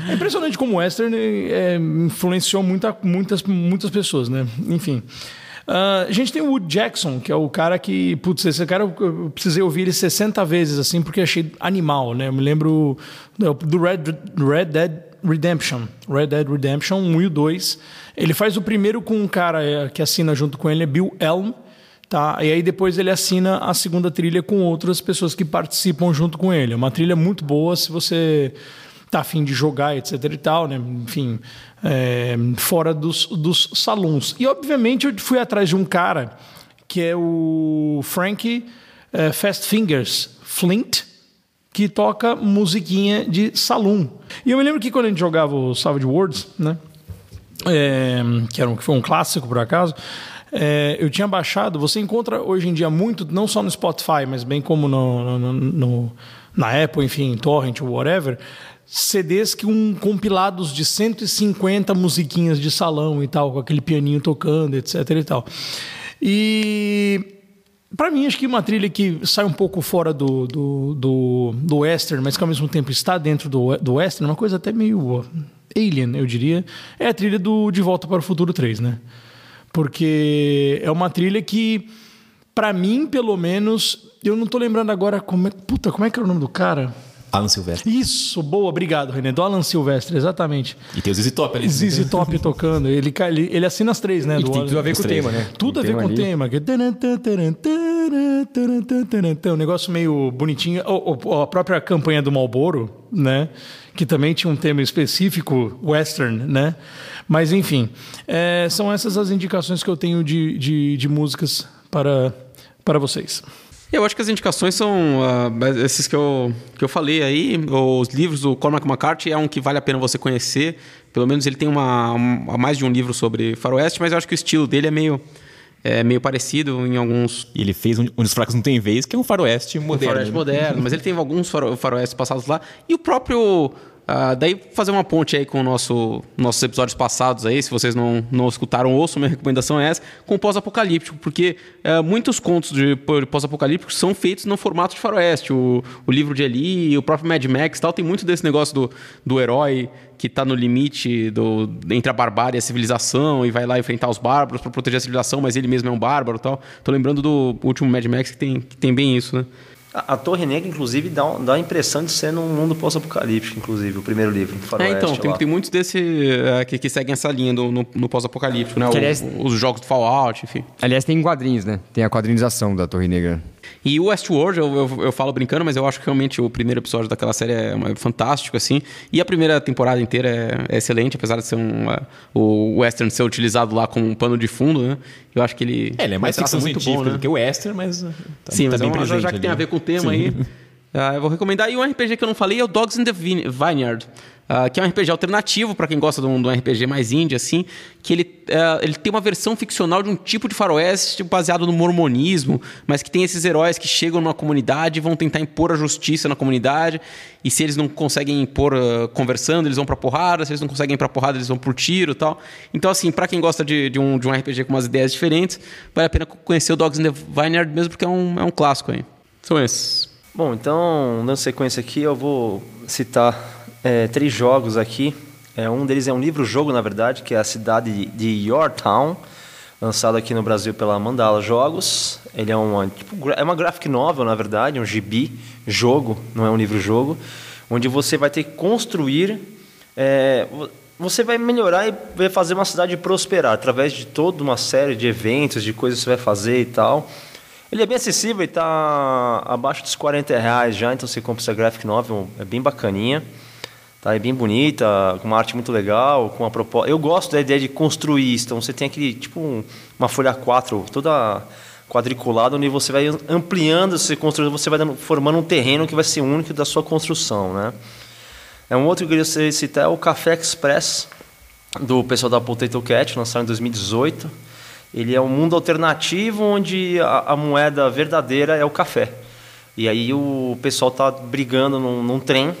É impressionante como o western é, influenciou muita, muitas, muitas pessoas, né? Enfim. Ah, a gente tem o Wood Jackson, que é o cara que, putz, esse cara eu precisei ouvir ele 60 vezes, assim, porque achei animal, né? Eu me lembro do do Red, Red Dead Redemption. Red Dead Redemption 1 e o 2. Ele faz o primeiro com um cara eh, que assina junto com ele, é Bill Elm. Tá? E aí depois ele assina a segunda trilha com outras pessoas que participam junto com ele. É uma trilha muito boa se você tá afim de jogar, etc e tal, né? Enfim, é, fora dos, dos salões. E obviamente eu fui atrás de um cara que é o Frankie eh, Fast Fingers Flint, que toca musiquinha de saloon. E eu me lembro que quando a gente jogava o Savage Worlds, né? é, que, era um, que foi um clássico por acaso, é, eu tinha baixado. Você encontra hoje em dia muito, não só no Spotify, mas bem como no, no, no na Apple, enfim, Torrent, whatever, CDs que um compilados de 150 musiquinhas de salão e tal, com aquele pianinho tocando, etc e tal. E para mim, acho que uma trilha que sai um pouco fora do, do, do, do western, mas que ao mesmo tempo está dentro do, do western, uma coisa até meio alien, eu diria, é a trilha do De Volta para o Futuro 3, né? Porque é uma trilha que, para mim, pelo menos, eu não tô lembrando agora como é, puta, como é que era o nome do cara? Alan Silvestre. Isso, boa, obrigado, René. Do Alan Silvestre, exatamente. E tem o ZZ Top ali. ZZ Top (laughs) tocando. Ele, ele, ele assina as três, né? E do tem tudo a ver com o tema, né? tudo a ver com o tema. que- Um negócio meio bonitinho. A própria campanha do Marlboro, né? Que também tinha um tema específico, western, né? Mas, enfim, é, são essas as indicações que eu tenho de, de, de músicas para, para vocês. Eu acho que as indicações são ah, esses que eu, que eu falei aí. Os livros do Cormac McCarthy é um que vale a pena você conhecer. Pelo menos ele tem uma, um- mais de um livro sobre faroeste, mas eu acho que o estilo dele é meio, é meio parecido em alguns E ele fez um, onde os fracos não tem vez, que é um faroeste moderno. faroeste né? moderno, mas ele tem alguns faro, faroestes passados lá. E o próprio. Ah, daí fazer uma ponte aí com nosso, nossos episódios passados aí, se vocês não, não escutaram, ouçam, minha recomendação é essa, com pós-apocalíptico, porque ah, muitos contos de pós-apocalípticos são feitos no formato de faroeste. O, o livro de Eli, o próprio Mad Max tal, tem muito desse negócio do, do herói que tá no limite do, entre a barbárie e a civilização e vai lá enfrentar os bárbaros para proteger a civilização, mas ele mesmo é um bárbaro tal. Tô lembrando do último Mad Max que tem, que tem bem isso, né? A, a Torre Negra, inclusive, dá, dá a impressão de ser num mundo pós-apocalíptico, inclusive, o primeiro livro, É, então, tem, tem muitos desse eh, que, que seguem essa linha do, no, no pós-apocalíptico, né? Que, O- aliás- os jogos do Fallout, enfim. Aliás, tem quadrinhos, né? Tem a quadrinização da Torre Negra. E o Westworld, eu, eu, eu falo brincando, mas eu acho que realmente o primeiro episódio daquela série é, uma- fantástico, assim. E a primeira temporada inteira é, é excelente, apesar de ser um, eh, o western ser utilizado lá como um pano de fundo, né? Eu acho que ele... É, ele é mais ficção muito bom, né? do que o western, mas tá, Sim, tá mas é bem uma, já, já que ali, tem a né? ver com o tema Sim. aí, ah, eu vou recomendar. E um RPG que eu não falei é o Dogs in the Vine- Vineyard, ah, que é um RPG alternativo para quem gosta de um, de um RPG mais indie, assim, que ele, ah, ele tem uma versão ficcional de um tipo de faroeste baseado no mormonismo, mas que tem esses heróis que chegam numa comunidade e vão tentar impor a justiça na comunidade, e se eles não conseguem impor ah, conversando, eles vão pra porrada, se eles não conseguem ir pra porrada, eles vão pro tiro e tal. Então, assim, para quem gosta de, de, um, de um RPG com umas ideias diferentes, vale a pena conhecer o Dogs in the Vineyard mesmo, porque é um, é um clássico aí. São esses. Bom, então, dando sequência aqui, eu vou citar é, três jogos aqui. É, um deles é um livro-jogo, na verdade, que é a cidade de Yorktown, lançado aqui no Brasil pela Mandala Jogos. Ele é uma, tipo, é uma graphic novel, na verdade, um gibi, jogo, não é um livro-jogo, onde você vai ter que construir... é, vo- você vai melhorar e vai fazer uma cidade prosperar através de toda uma série de eventos, de coisas que você vai fazer e tal. Ele é bem acessível e está abaixo dos 40 reais já, então você compra essa graphic novel, é bem bacaninha. Tá, é bem bonita, com uma arte muito legal, com uma proposta. Eu gosto da ideia de construir isso. Então você tem aquele tipo um- uma folha 4 toda quadriculada, onde você vai ampliando esse construção, você vai dando- formando um terreno que vai ser único da sua construção, né? É um outro que eu queria citar é o Café Express do pessoal da Potato Cat, lançado em 2018. Ele é um mundo alternativo onde a, a moeda verdadeira é o café. E aí o pessoal tá brigando num, num trem.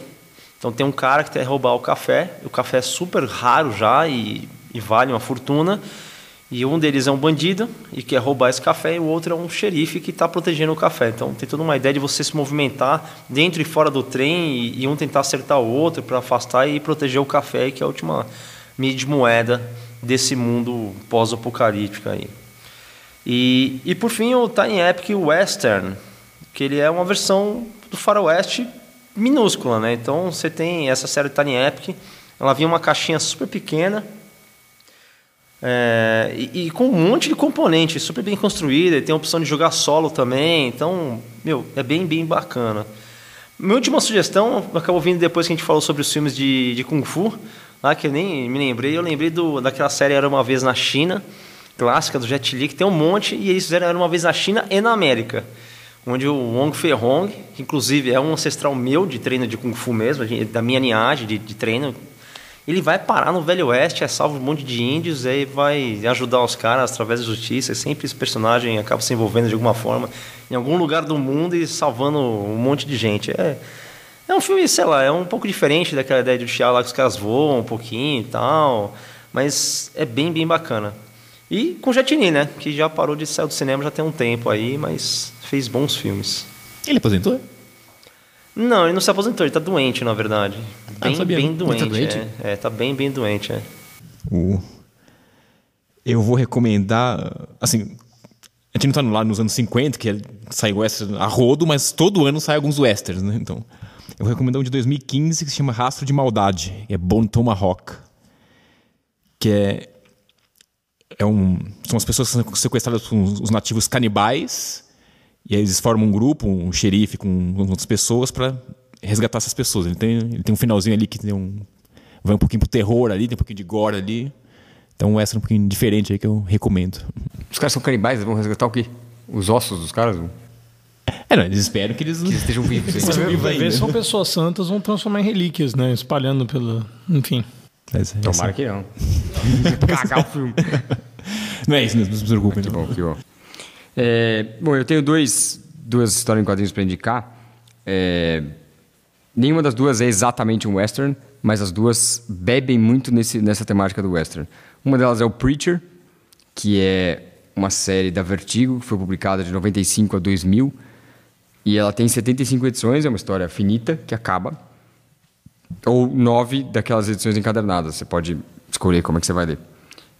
Então tem um cara que quer roubar o café. O café é super raro já e, e vale uma fortuna. E um deles é um bandido e quer roubar esse café, e o outro é um xerife que está protegendo o café. Então tem toda uma ideia de você se movimentar dentro e fora do trem e, e um tentar acertar o outro para afastar e proteger o café, que é a última mídia moeda desse mundo pós-apocalíptico aí. E, e por fim o Tiny Epic Western, que ele é uma versão do faroeste minúscula, né? Então você tem essa série Tiny Epic, ela vinha uma caixinha super pequena, é, e, e com um monte de componente, super bem construída, e tem a opção de jogar solo também, então, meu, é bem, bem bacana. Minha última sugestão, acabou vindo depois que a gente falou sobre os filmes de, de Kung Fu, lá que eu nem me lembrei, eu lembrei do, daquela série Era Uma Vez na China, clássica do Jet Li, que tem um monte, e eles fizeram uma vez na China e na América. Onde o Wong Fei Hong, que inclusive é um ancestral meu de treino de Kung Fu mesmo, da minha linhagem de, de treino, ele vai parar no Velho Oeste, é salvo um monte de índios, e aí vai ajudar os caras através da justiça. Sempre esse personagem acaba se envolvendo de alguma forma em algum lugar do mundo e salvando um monte de gente. É, é um filme, sei lá, é um pouco diferente daquela ideia de Xiao lá que os caras voam um pouquinho e tal, mas é bem, bem bacana. E com Jet Li, né? Que já parou de sair do cinema já tem um tempo aí, mas fez bons filmes. Ele aposentou? Não, ele não se aposentou, ele tá doente, na verdade. Ah, Bem, sabia, bem não. doente. Ele tá doente? É, é, tá bem, bem doente, é. O... Eu vou recomendar. Assim, a gente não tá lá nos anos 50, que é- sai western a rodo, mas todo ano sai alguns westerns, né? Então, eu vou recomendar um de 2015 que se chama Rastro de Maldade. É Bone Tomahawk. Que é. É um, são as pessoas que são sequestradas por os nativos canibais. E aí eles formam um grupo, um xerife com outras pessoas para resgatar essas pessoas. Ele tem, ele tem um finalzinho ali que tem um, vai um pouquinho pro terror ali, tem um pouquinho de gore ali. Então um extra um pouquinho diferente aí que eu recomendo. Os caras são canibais, eles vão resgatar o quê? Os ossos dos caras? É, não, eles esperam que eles... Que eles estejam vivos. (laughs) Estejam Vai ver, vivos ainda. se são pessoas santas, vão transformar em relíquias, né? Espalhando pelo. Enfim. Mas, é, Tomara que não. (laughs) Cagar o filme. Não é isso, não se preocupem. Que bom, que bom. É, bom, eu tenho dois, duas histórias em quadrinhos para indicar. É, nenhuma das duas é exatamente um western, mas as duas bebem muito nesse, nessa temática do western. Uma delas é o Preacher, que é uma série da Vertigo, que foi publicada de 95 a 2000. E ela tem 75 edições, é uma história finita, que acaba. Ou nove daquelas edições encadernadas. Você pode escolher como é que você vai ler.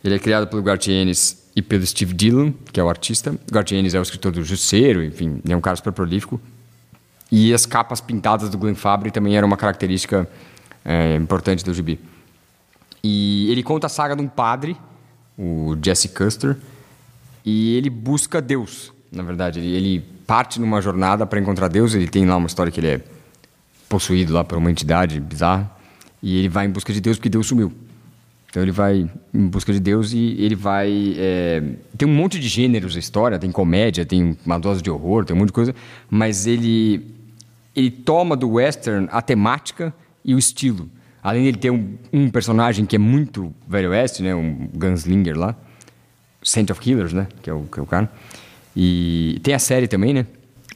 Ele é criado pelo Garth Ennis e pelo Steve Dillon, que é o artista. Garth Ennis é o escritor do Justiceiro, enfim, é um cara super prolífico. E as capas pintadas do Glenn Fabry também eram uma característica é, importante do gibi. E ele conta a saga de um padre, o Jesse Custer, e ele busca Deus, na verdade. Ele, ele parte numa jornada para encontrar Deus. Ele tem lá uma história que ele é possuído lá por uma entidade bizarra. E ele vai em busca de Deus porque Deus sumiu. Então ele vai em busca de Deus e ele vai. é, Tem um monte de gêneros a história, tem comédia, tem uma dose de horror, tem um monte de coisa, mas ele, ele toma do western a temática e o estilo. Além de ele ter um, um personagem que é muito velho oeste, né, um gunslinger lá, Saint of Killers, né, que é o, que é o cara. E tem a série também, né?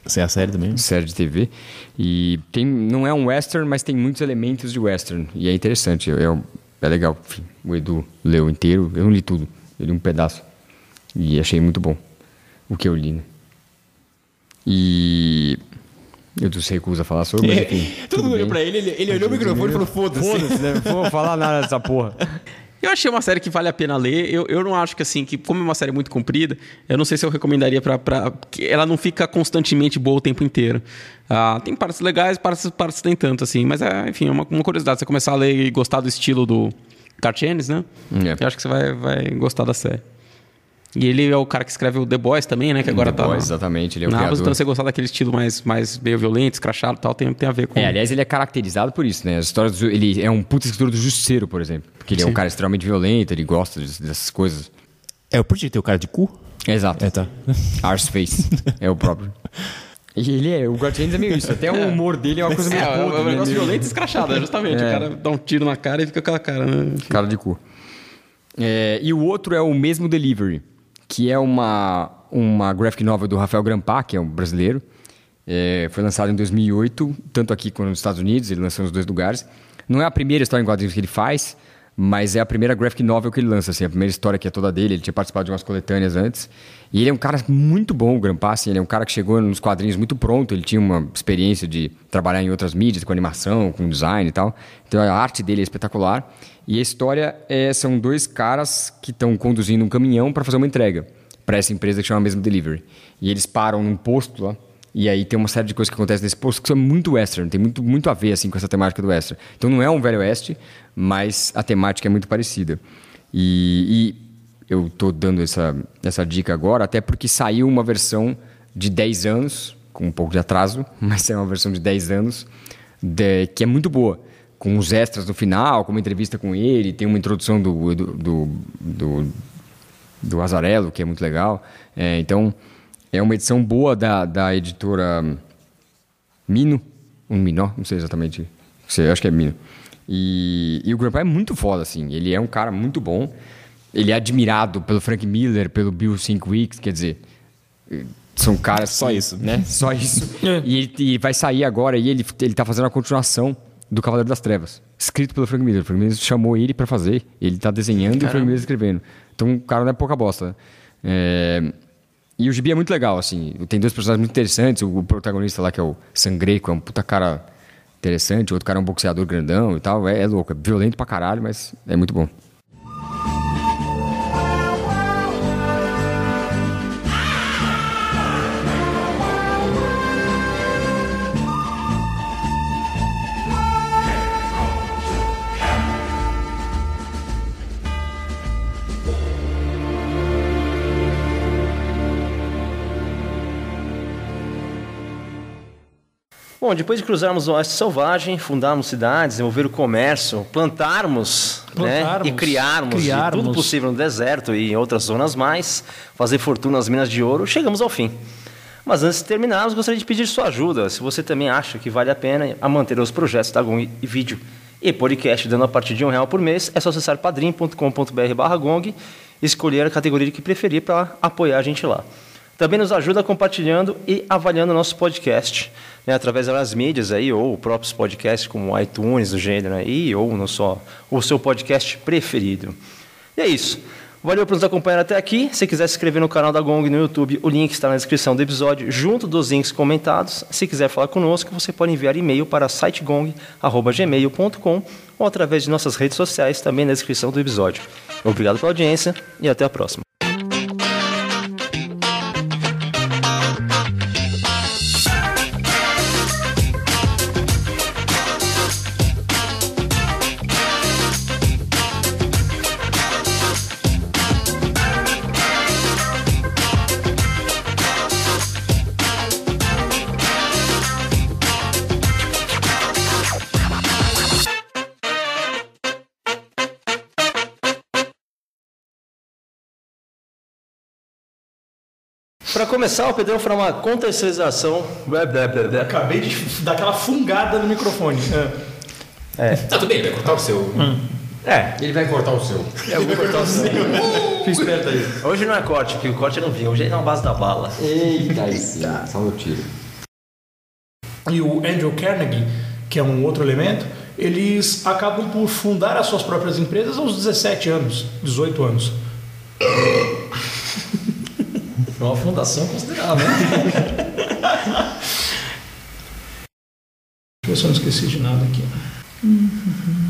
Essa é a série também. série de TV. E tem, não é um western, mas tem muitos elementos de western. E é interessante, é, um- é legal. O Edu leu inteiro, eu não li tudo, eu li um pedaço. E achei muito bom o que eu li, né? E. Eu não sei recusa a falar sobre, mas enfim. Todo mundo olhou pra ele, ele, ele olhou o microfone e falou, foda-se. Foda-se, né? Não vou falar nada dessa porra. Eu achei uma série que vale a pena ler. Eu, eu não acho que assim, que como é uma série muito comprida, eu não sei se eu recomendaria pra. pra ela não fica constantemente boa o tempo inteiro. Ah, tem partes legais, partes, partes nem tanto, assim. Mas é, enfim, é uma, uma curiosidade. Você começar a ler e gostar do estilo do Cartienes, né? É. Eu acho que você vai, vai gostar da série. E ele é o cara que escreve o The Boys também, né? Que agora The tá. Boys, na- exatamente, ele é o na Amazon, criador. então você gostar daquele estilo mais, mais meio violento, escrachado e tal, tem, tem a ver com. É, aliás, ele é caracterizado por isso, né? As histórias do, ele é um puta escritor do Justiceiro, por exemplo. Porque ele é um Sim. cara extremamente violento, ele gosta des- dessas coisas. É, o Preacher tem o cara de cu? Exato. É, tá. Arseface é o próprio. (laughs) Ele é, o Gartienes é meio isso. Até o humor dele é uma coisa (laughs) É, meio é, podre, um né? negócio Meio- violento e escrachado, é justamente. É. O cara dá um tiro na cara e fica com aquela cara, né? Enfim. Cara de cu. É, e o outro é o mesmo Delivery, que é uma, uma graphic novel do Rafael Grampá, que é um brasileiro. É, foi lançado em 2008, tanto aqui quanto nos Estados Unidos, ele lançou nos dois lugares. Não é a primeira história em quadrinhos que ele faz, mas é a primeira graphic novel que ele lança, assim, a primeira história que é toda dele. Ele tinha participado de umas coletâneas antes. E ele é um cara muito bom, o Grampá, assim, ele é um cara que chegou nos quadrinhos muito pronto, ele tinha uma experiência de trabalhar em outras mídias, com animação, com design e tal. Então a arte dele é espetacular. E a história é, são dois caras que estão conduzindo um caminhão para fazer uma entrega para essa empresa que chama mesmo Delivery. E eles param num posto lá. E aí tem uma série de coisas que acontecem nesse posto que são muito western, tem muito, muito a ver assim, com essa temática do western. Então não é um velho oeste, mas a temática é muito parecida. E, e eu estou dando essa, essa dica agora, até porque saiu uma versão de 10 anos, com um pouco de atraso, (laughs) mas é uma versão de 10 anos, de- que é muito boa. Com os extras no final, com uma entrevista com ele, tem uma introdução do, do, do, do do Azarello, que é muito legal. É, então, é uma edição boa da, da editora Mino. Um Minó, não sei exatamente. Sei, acho que é Mino. E, e o Grandpa é muito foda, assim. Ele é um cara muito bom. Ele é admirado pelo Frank Miller, pelo Bill Weeks, quer dizer... São caras... Só isso. Né? (laughs) Só isso. e, ele, e vai sair agora e ele, ele tá fazendo a continuação do Cavaleiro das Trevas. Escrito pelo Frank Miller. O Frank Miller chamou ele para fazer. Ele tá desenhando e o Frank Miller escrevendo. Então o cara não é pouca bosta. Né? É... E o Gibi é muito legal, assim. Tem dois personagens muito interessantes. O protagonista lá, que é o Sangreco, é um puta cara interessante. O outro cara é um boxeador grandão e tal. É, é louco. É violento pra caralho, mas é muito bom. Bom, depois de cruzarmos o Oeste Selvagem, fundarmos cidades, desenvolver o comércio, plantarmos, Plantarmos, né, e criarmos, criarmos. tudo possível no deserto e em outras zonas mais, fazer fortuna nas minas de ouro, chegamos ao fim. Mas antes de terminarmos, gostaria de pedir sua ajuda, se você também acha que vale a pena a manter os projetos da Gong e vídeo e podcast dando a partir de um real por mês, é só acessar padrim.com.br barra Gong e escolher a categoria que preferir para apoiar a gente lá. Também nos ajuda compartilhando e avaliando o nosso podcast, né, através das mídias aí, ou próprios podcasts como iTunes do gênero aí, ou no só, o seu podcast preferido. E é isso. Valeu por nos acompanhar até aqui. Se quiser se inscrever no canal da Gong no YouTube, o link está na descrição do episódio, junto dos links comentados. Se quiser falar conosco, você pode enviar e-mail para sitegong.gmail.com ou através de nossas redes sociais, também na descrição do episódio. Obrigado pela audiência e até a próxima. Para começar, o Pedrão fará uma contextualização. Acabei de dar aquela fungada no microfone. É. Tá, tudo bem, ele vai cortar o seu. É, Ele vai cortar o seu. eu vou cortar o seu. (laughs) Fiz esperto aí. Hoje não é corte, porque o corte não vi. Hoje é na base da bala. Eita, aí sim. Só no tiro. E o Andrew Carnegie, que é um outro elemento, eles acabam por fundar as suas próprias empresas aos 17 anos, 18 anos. Uma fundação considerável? Deixa eu eu não esqueci de nada aqui.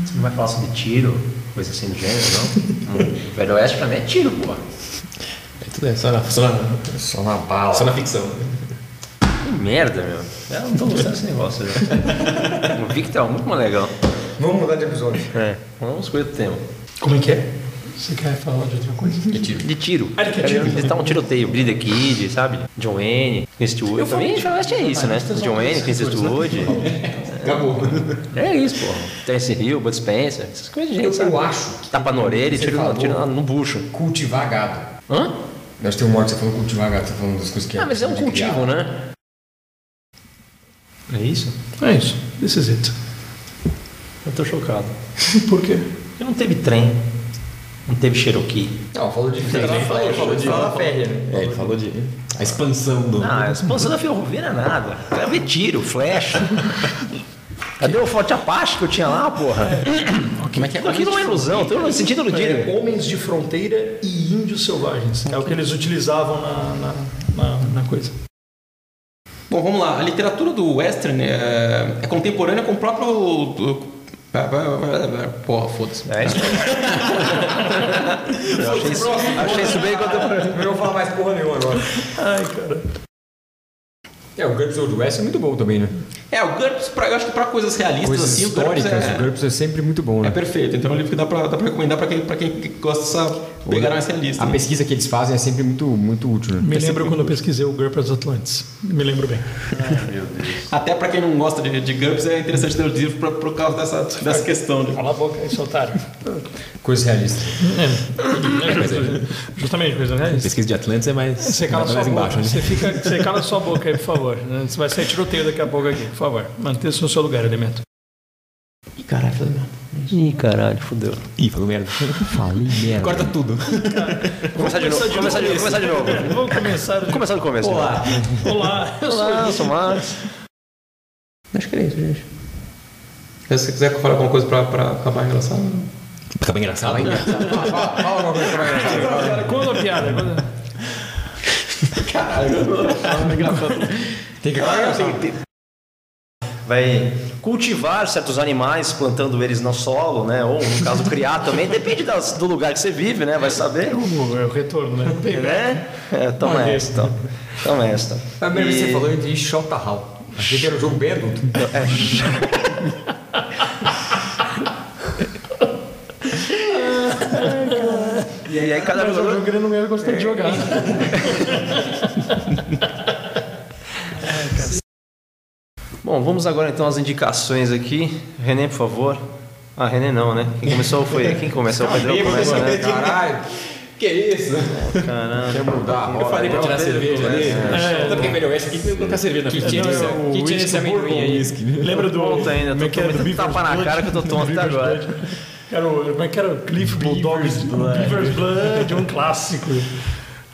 Você não vai falar sobre tiro, coisa assim do gênero, não? (laughs) Velho Oeste pra mim é tiro, pô. É tudo é só na, só na, Só na bala. só na ficção. Que merda, meu. Eu não tô gostando desse negócio, né? (laughs) O Vic tá muito mais legal. Vamos mudar de episódio. É, vamos escolher o tema. Como é que é? Você quer falar de outra coisa? De tiro. De tiro. Ah, ele quer tiro. Eles tá um tiroteio. The Kid, sabe? John Wayne, Clint Eastwood. Pra mim, Velho Oeste é isso, né? John Wayne, Clint Eastwood. Acabou. É isso, pô. Terence Hill, Bud Spencer. Essas coisas de gente, Eu, sabe? eu acho. que Tapa na orelha e tiro, tiro no, bucho. Cultivar gado. Hã? Nós temos um modo que você falou cultivar gado, você tá falando das coisas que Ah, mas é um cultivo, né? É isso? É isso. This is it. Eu tô chocado. Por quê? Porque não teve trem. Não teve Cherokee. Não, falou de Ele falou de férrea, né? É, ele falou de. A expansão do. Ah, a expansão da ferrovia não é nada. Quero ver tiro, flecha. (laughs) Cadê o Forte Apache que eu tinha lá, porra? (coughs) Como é que é? Aquilo é uma ilusão, tô no sentido do É, tiro. homens de fronteira e índios selvagens. É o que eles utilizavam na, na, na, na coisa. Bom, vamos lá. A literatura do western é, é contemporânea com o próprio... Porra, foda-se. É isso (laughs) Eu achei isso, achei isso bem contemporâneo. Não vou falar mais porra nenhuma agora. Ai, cara. É, o GURPS Old West é muito bom também, né? É, o GURPS, pra, eu acho que pra coisas realistas Coisas assim, o GURPS históricas, é, o GURPS é sempre muito bom, é né? perfeito. Então é um livro que dá pra, dá pra recomendar pra quem, pra quem gosta dessa Pegaram mais realista. A né? pesquisa que eles fazem é sempre muito, muito útil. Né? Me lembro quando eu pesquisei o GURPS Atlantis. Me lembro bem. Até pra quem não gosta de, de GURPS é interessante ler os livros pra- por causa dessa, dessa questão. né? Cala a boca aí, seu otário. Coisas realistas. É, justamente, coisa, né? Pesquisa de Atlantis é mais, Você cala mais sua boca. embaixo, né? Você, fica, você cala sua boca aí, por favor. Você vai sair tiroteio daqui a pouco aqui, por favor. Mantenha-se no seu lugar, elemento. Ih, caralho, merda. Ih, caralho, fudeu. Ih, falou merda. Falei (laughs) merda. Corta tudo. Começar de novo. Começar de, começar de novo. Vamos começar. Vamos começar do começo. Olá. Olá, eu sou Olá, eu sou o Marcos. Acho que é isso, gente. Se você quiser falar alguma coisa pra, pra acabar engraçado. Acaba engraçado ainda. Conta a piada. conta. Tem que Vai cultivar certos animais, plantando eles no solo, né? Ou, no caso, criar também. Depende das- do lugar que você vive, né? Vai saber. É o retorno, né? Né? É, toma Olha esta. então. Toma esta. A primeira vez que E- você falou, eu entendi Shota Hall. Achei que era um jogo bem adulto. (laughs) E aí, cada Mas o jogador... jogo ele não ia gostar de jogar. (laughs) Bom, vamos agora então às indicações aqui. René, por favor. Ah, René não, né? Quem começou foi. Quem começou? O Pedrão começa, né? Caralho. Que isso? Caramba. Quer mudar a roda. Eu falei pra tirar a cerveja ali. Sabe por que velho oeste aqui? Colocar cerveja na frente. Não, é o Que tinha esse amendoim aí? Lembra do. Ainda, como é tô que era? tomando Do tapa na Blood? cara que eu tô tonto até agora. Era o, como é que era? Cliff Bulldogs. Beaver's Blood, um clássico.